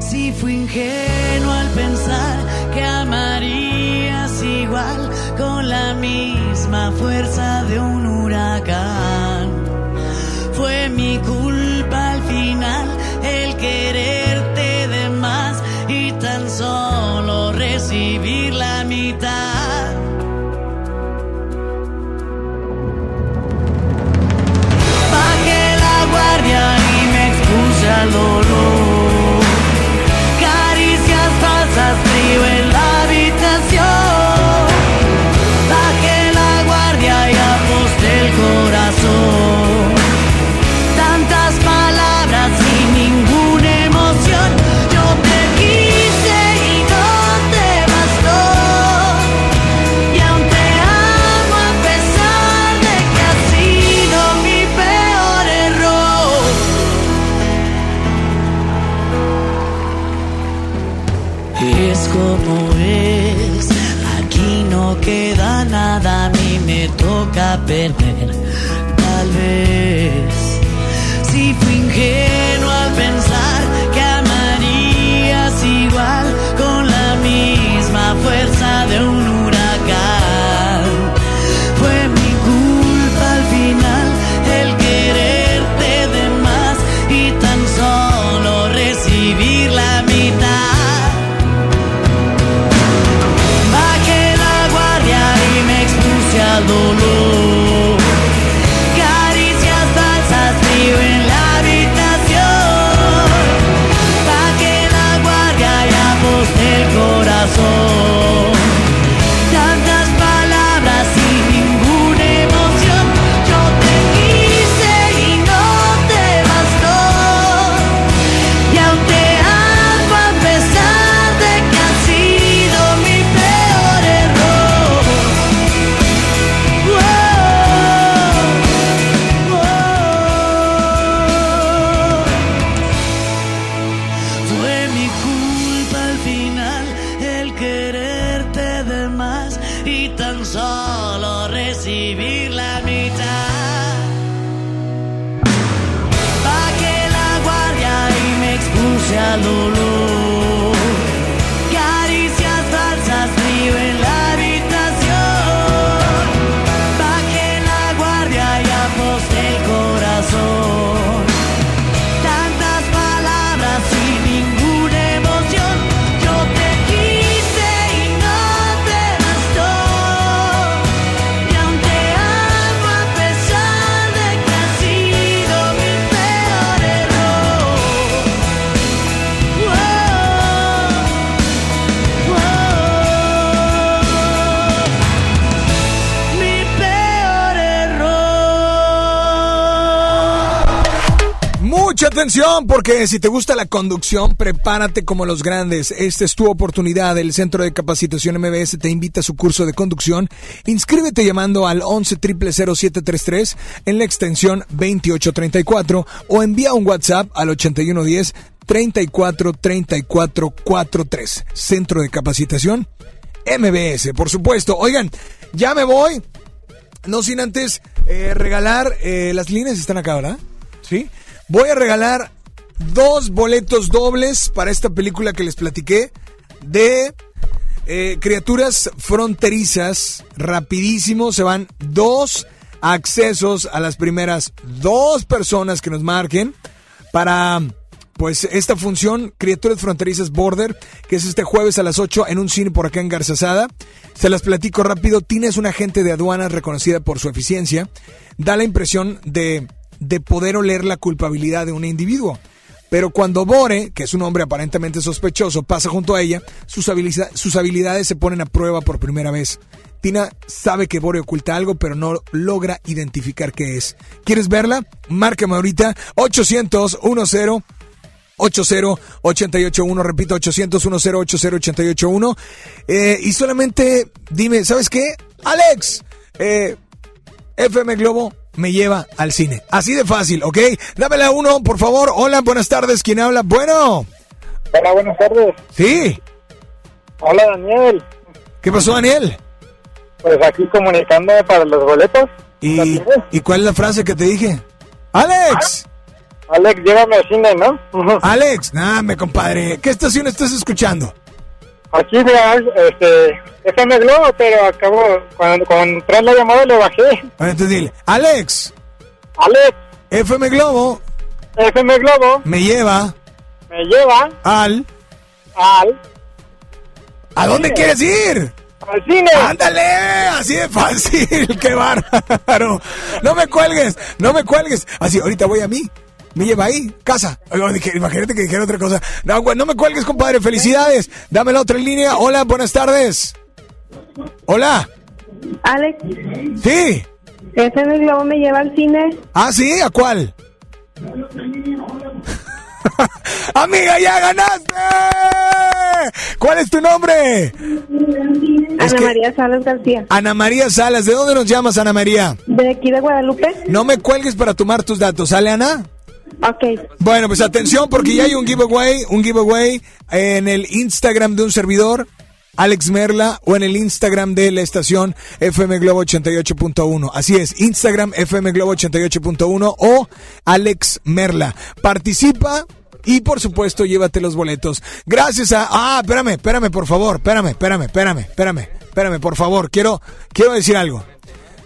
Speaker 14: si fui ingenuo al pensar que amarías igual con la misma fuerza de un huracán. Fue mi culpa al final el quererte de más y tan solo recibir la mitad. Bajé la guardia y me expuse.
Speaker 4: Atención porque si te gusta la conducción, prepárate como los grandes. Esta es tu oportunidad. El Centro de Capacitación MBS te invita a su curso de conducción. Inscríbete llamando al 11 733 en la extensión 2834 o envía un WhatsApp al 8110 34 34 43. Centro de Capacitación MBS, por supuesto. Oigan, ya me voy. No sin antes eh, regalar, eh, las líneas están acá, ¿verdad? Sí. Voy a regalar dos boletos dobles para esta película que les platiqué de eh, criaturas fronterizas. Rapidísimo, se van dos accesos a las primeras dos personas que nos marquen para pues esta función, Criaturas Fronterizas Border, que es este jueves a las 8 en un cine por acá en Garzazada. Se las platico rápido. Tina es una agente de aduanas reconocida por su eficiencia. Da la impresión de, de poder oler la culpabilidad de un individuo. Pero cuando Bore, que es un hombre aparentemente sospechoso, pasa junto a ella, sus, sus habilidades se ponen a prueba por primera vez. Tina sabe que Bore oculta algo, pero no logra identificar qué es. ¿Quieres verla? Márcame ahorita 800 10 80881, repito, 800 80881 eh, y solamente dime, ¿sabes qué? Alex, eh, FM Globo me lleva al cine. Así de fácil, ¿ok? Dámela uno, por favor. Hola, buenas tardes. ¿Quién habla? Bueno.
Speaker 41: Hola, buenas tardes.
Speaker 4: Sí.
Speaker 41: Hola, Daniel.
Speaker 4: ¿Qué pasó, Daniel?
Speaker 41: Pues aquí comunicándome para los boletos.
Speaker 4: ¿Y, ¿y cuál es la frase que te dije? ¡Alex!
Speaker 41: Alex, llévame al cine, ¿no?
Speaker 4: Alex, nada, me compadre. ¿Qué estación estás escuchando?
Speaker 41: Aquí, este, FM Globo, pero acabo, cuando, cuando la llamada le bajé.
Speaker 4: Entonces dile, Alex.
Speaker 41: Alex.
Speaker 4: FM Globo.
Speaker 41: FM Globo.
Speaker 4: Me lleva.
Speaker 41: Me lleva.
Speaker 4: Al.
Speaker 41: Al.
Speaker 4: ¿A dónde quieres ir?
Speaker 41: Al cine.
Speaker 4: Ándale, así de fácil, qué bárbaro. No me cuelgues, no me cuelgues. Así, ahorita voy a mí. Me lleva ahí, casa. Imagínate que dijera otra cosa. No, me cuelgues, compadre. Felicidades. Dame la otra línea. Hola, buenas tardes. Hola.
Speaker 49: Alex,
Speaker 4: Sí.
Speaker 49: FM Globo me lleva al cine.
Speaker 4: Ah, sí, ¿a cuál? Amiga, ya ganaste. ¿Cuál es tu nombre?
Speaker 49: Ana María Salas García.
Speaker 4: Ana María Salas. ¿De dónde nos llamas, Ana María?
Speaker 49: ¿De aquí de Guadalupe?
Speaker 4: No me cuelgues para tomar tus datos. ¿Sale, Ana?
Speaker 49: Ok.
Speaker 4: Bueno, pues atención porque ya hay un giveaway, un giveaway en el Instagram de un servidor. Alex Merla o en el Instagram de la estación FM Globo 88.1. Así es, Instagram FM Globo 88.1 o Alex Merla. Participa y por supuesto llévate los boletos. Gracias a... Ah, espérame, espérame, por favor, espérame, espérame, espérame, espérame, espérame, por favor. Quiero, quiero decir algo.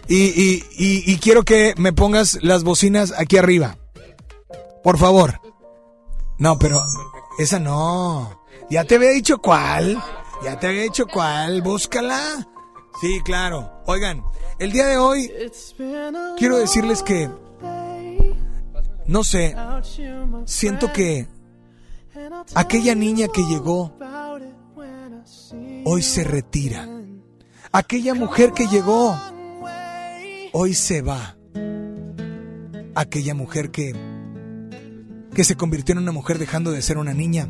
Speaker 4: Y, y, y, y quiero que me pongas las bocinas aquí arriba. Por favor. No, pero esa no. Ya te había dicho cuál. Ya te había dicho cuál. Búscala. Sí, claro. Oigan, el día de hoy quiero decirles que no sé, siento que aquella niña que llegó hoy se retira. Aquella mujer que llegó hoy se va. Aquella mujer que que se convirtió en una mujer dejando de ser una niña,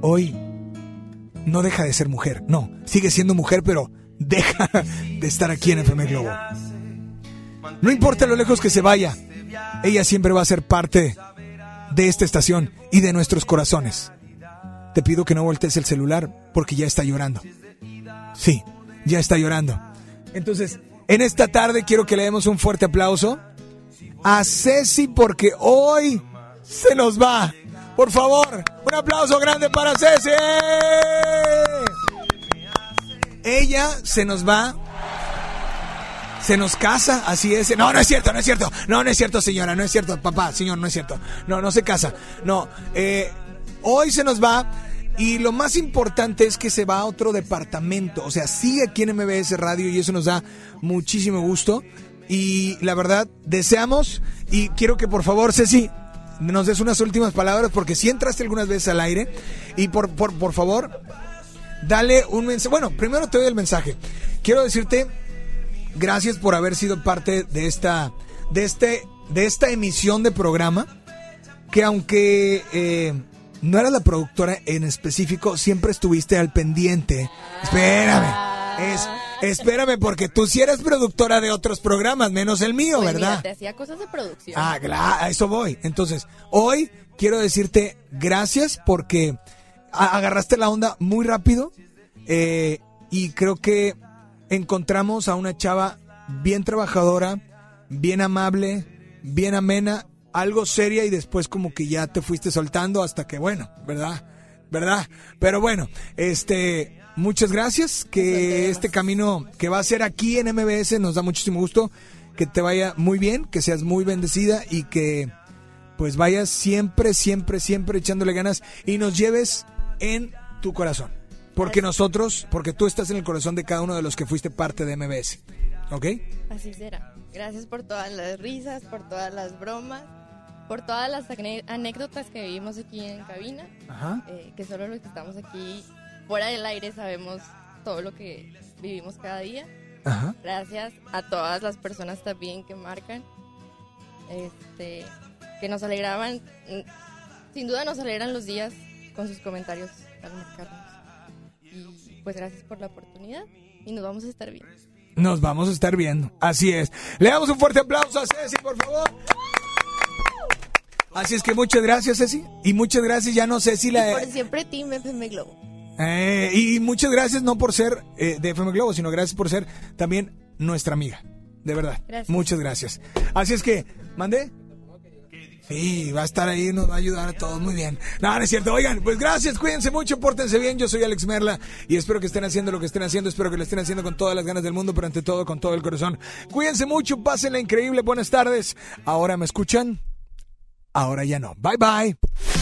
Speaker 4: hoy no deja de ser mujer. No, sigue siendo mujer, pero deja de estar aquí en FM Globo. No importa lo lejos que se vaya, ella siempre va a ser parte de esta estación y de nuestros corazones. Te pido que no voltees el celular porque ya está llorando. Sí, ya está llorando. Entonces, en esta tarde quiero que le demos un fuerte aplauso a Ceci porque hoy se nos va. Por favor, un aplauso grande para Ceci. Ella se nos va. Se nos casa, así es. No, no es cierto, no es cierto. No, no es cierto, señora, no es cierto. Papá, señor, no es cierto. No, no se casa. No, eh, hoy se nos va. Y lo más importante es que se va a otro departamento. O sea, sigue aquí en MBS Radio y eso nos da muchísimo gusto. Y la verdad, deseamos y quiero que por favor, Ceci, nos des unas últimas palabras porque si entraste algunas veces al aire y por, por, por favor, dale un mensaje. Bueno, primero te doy el mensaje. Quiero decirte gracias por haber sido parte de esta, de este, de esta emisión de programa que aunque eh, no eras la productora en específico, siempre estuviste al pendiente. Espérame. Es, espérame, porque tú sí eres productora de otros programas, menos el mío,
Speaker 50: Pues
Speaker 4: ¿verdad?
Speaker 50: mira, te hacía cosas de producción.
Speaker 4: Ah, claro, a eso voy. Entonces, hoy quiero decirte gracias porque agarraste la onda muy rápido eh, y creo que encontramos a una chava bien trabajadora, bien amable, bien amena, algo seria y después como que ya te fuiste soltando hasta que, bueno, ¿verdad? ¿Verdad? Pero bueno, este, muchas gracias, que este camino que va a ser aquí en MBS nos da muchísimo gusto, que te vaya muy bien, que seas muy bendecida y que pues vayas siempre, siempre, siempre echándole ganas y nos lleves en tu corazón. Porque nosotros, porque tú estás en el corazón de cada uno de los que fuiste parte de MBS. ¿Ok?
Speaker 50: Así será. Gracias por todas las risas, por todas las bromas, por todas las anécdotas que vivimos aquí en cabina.
Speaker 4: Ajá.
Speaker 50: eh, que solo los que estamos aquí fuera del aire sabemos todo lo que vivimos cada día.
Speaker 4: Ajá.
Speaker 50: Gracias a todas las personas también que marcan, este, que nos alegraban, sin duda nos alegran los días con sus comentarios al marcarnos. Y pues gracias por la oportunidad y nos vamos a estar bien.
Speaker 4: Nos vamos a estar viendo. Así es. Le damos un fuerte aplauso a Ceci, por favor. Así es que muchas gracias, Ceci. Y muchas gracias, ya no sé si la...
Speaker 50: Y por siempre Team FM Globo.
Speaker 4: Eh, y muchas gracias no por ser eh, de FM Globo, sino gracias por ser también nuestra amiga. De verdad.
Speaker 50: Gracias.
Speaker 4: Muchas gracias. Así es que, ¿mandé? Sí, va a estar ahí, nos va a ayudar a todos muy bien. No, no es cierto. Oigan, pues gracias, cuídense mucho, pórtense bien. Yo soy Alex Merla y espero que estén haciendo lo que estén haciendo. Espero que lo estén haciendo con todas las ganas del mundo, pero ante todo con todo el corazón. Cuídense mucho, pásenla increíble. Buenas tardes. Ahora me escuchan. Ahora ya no. Bye bye.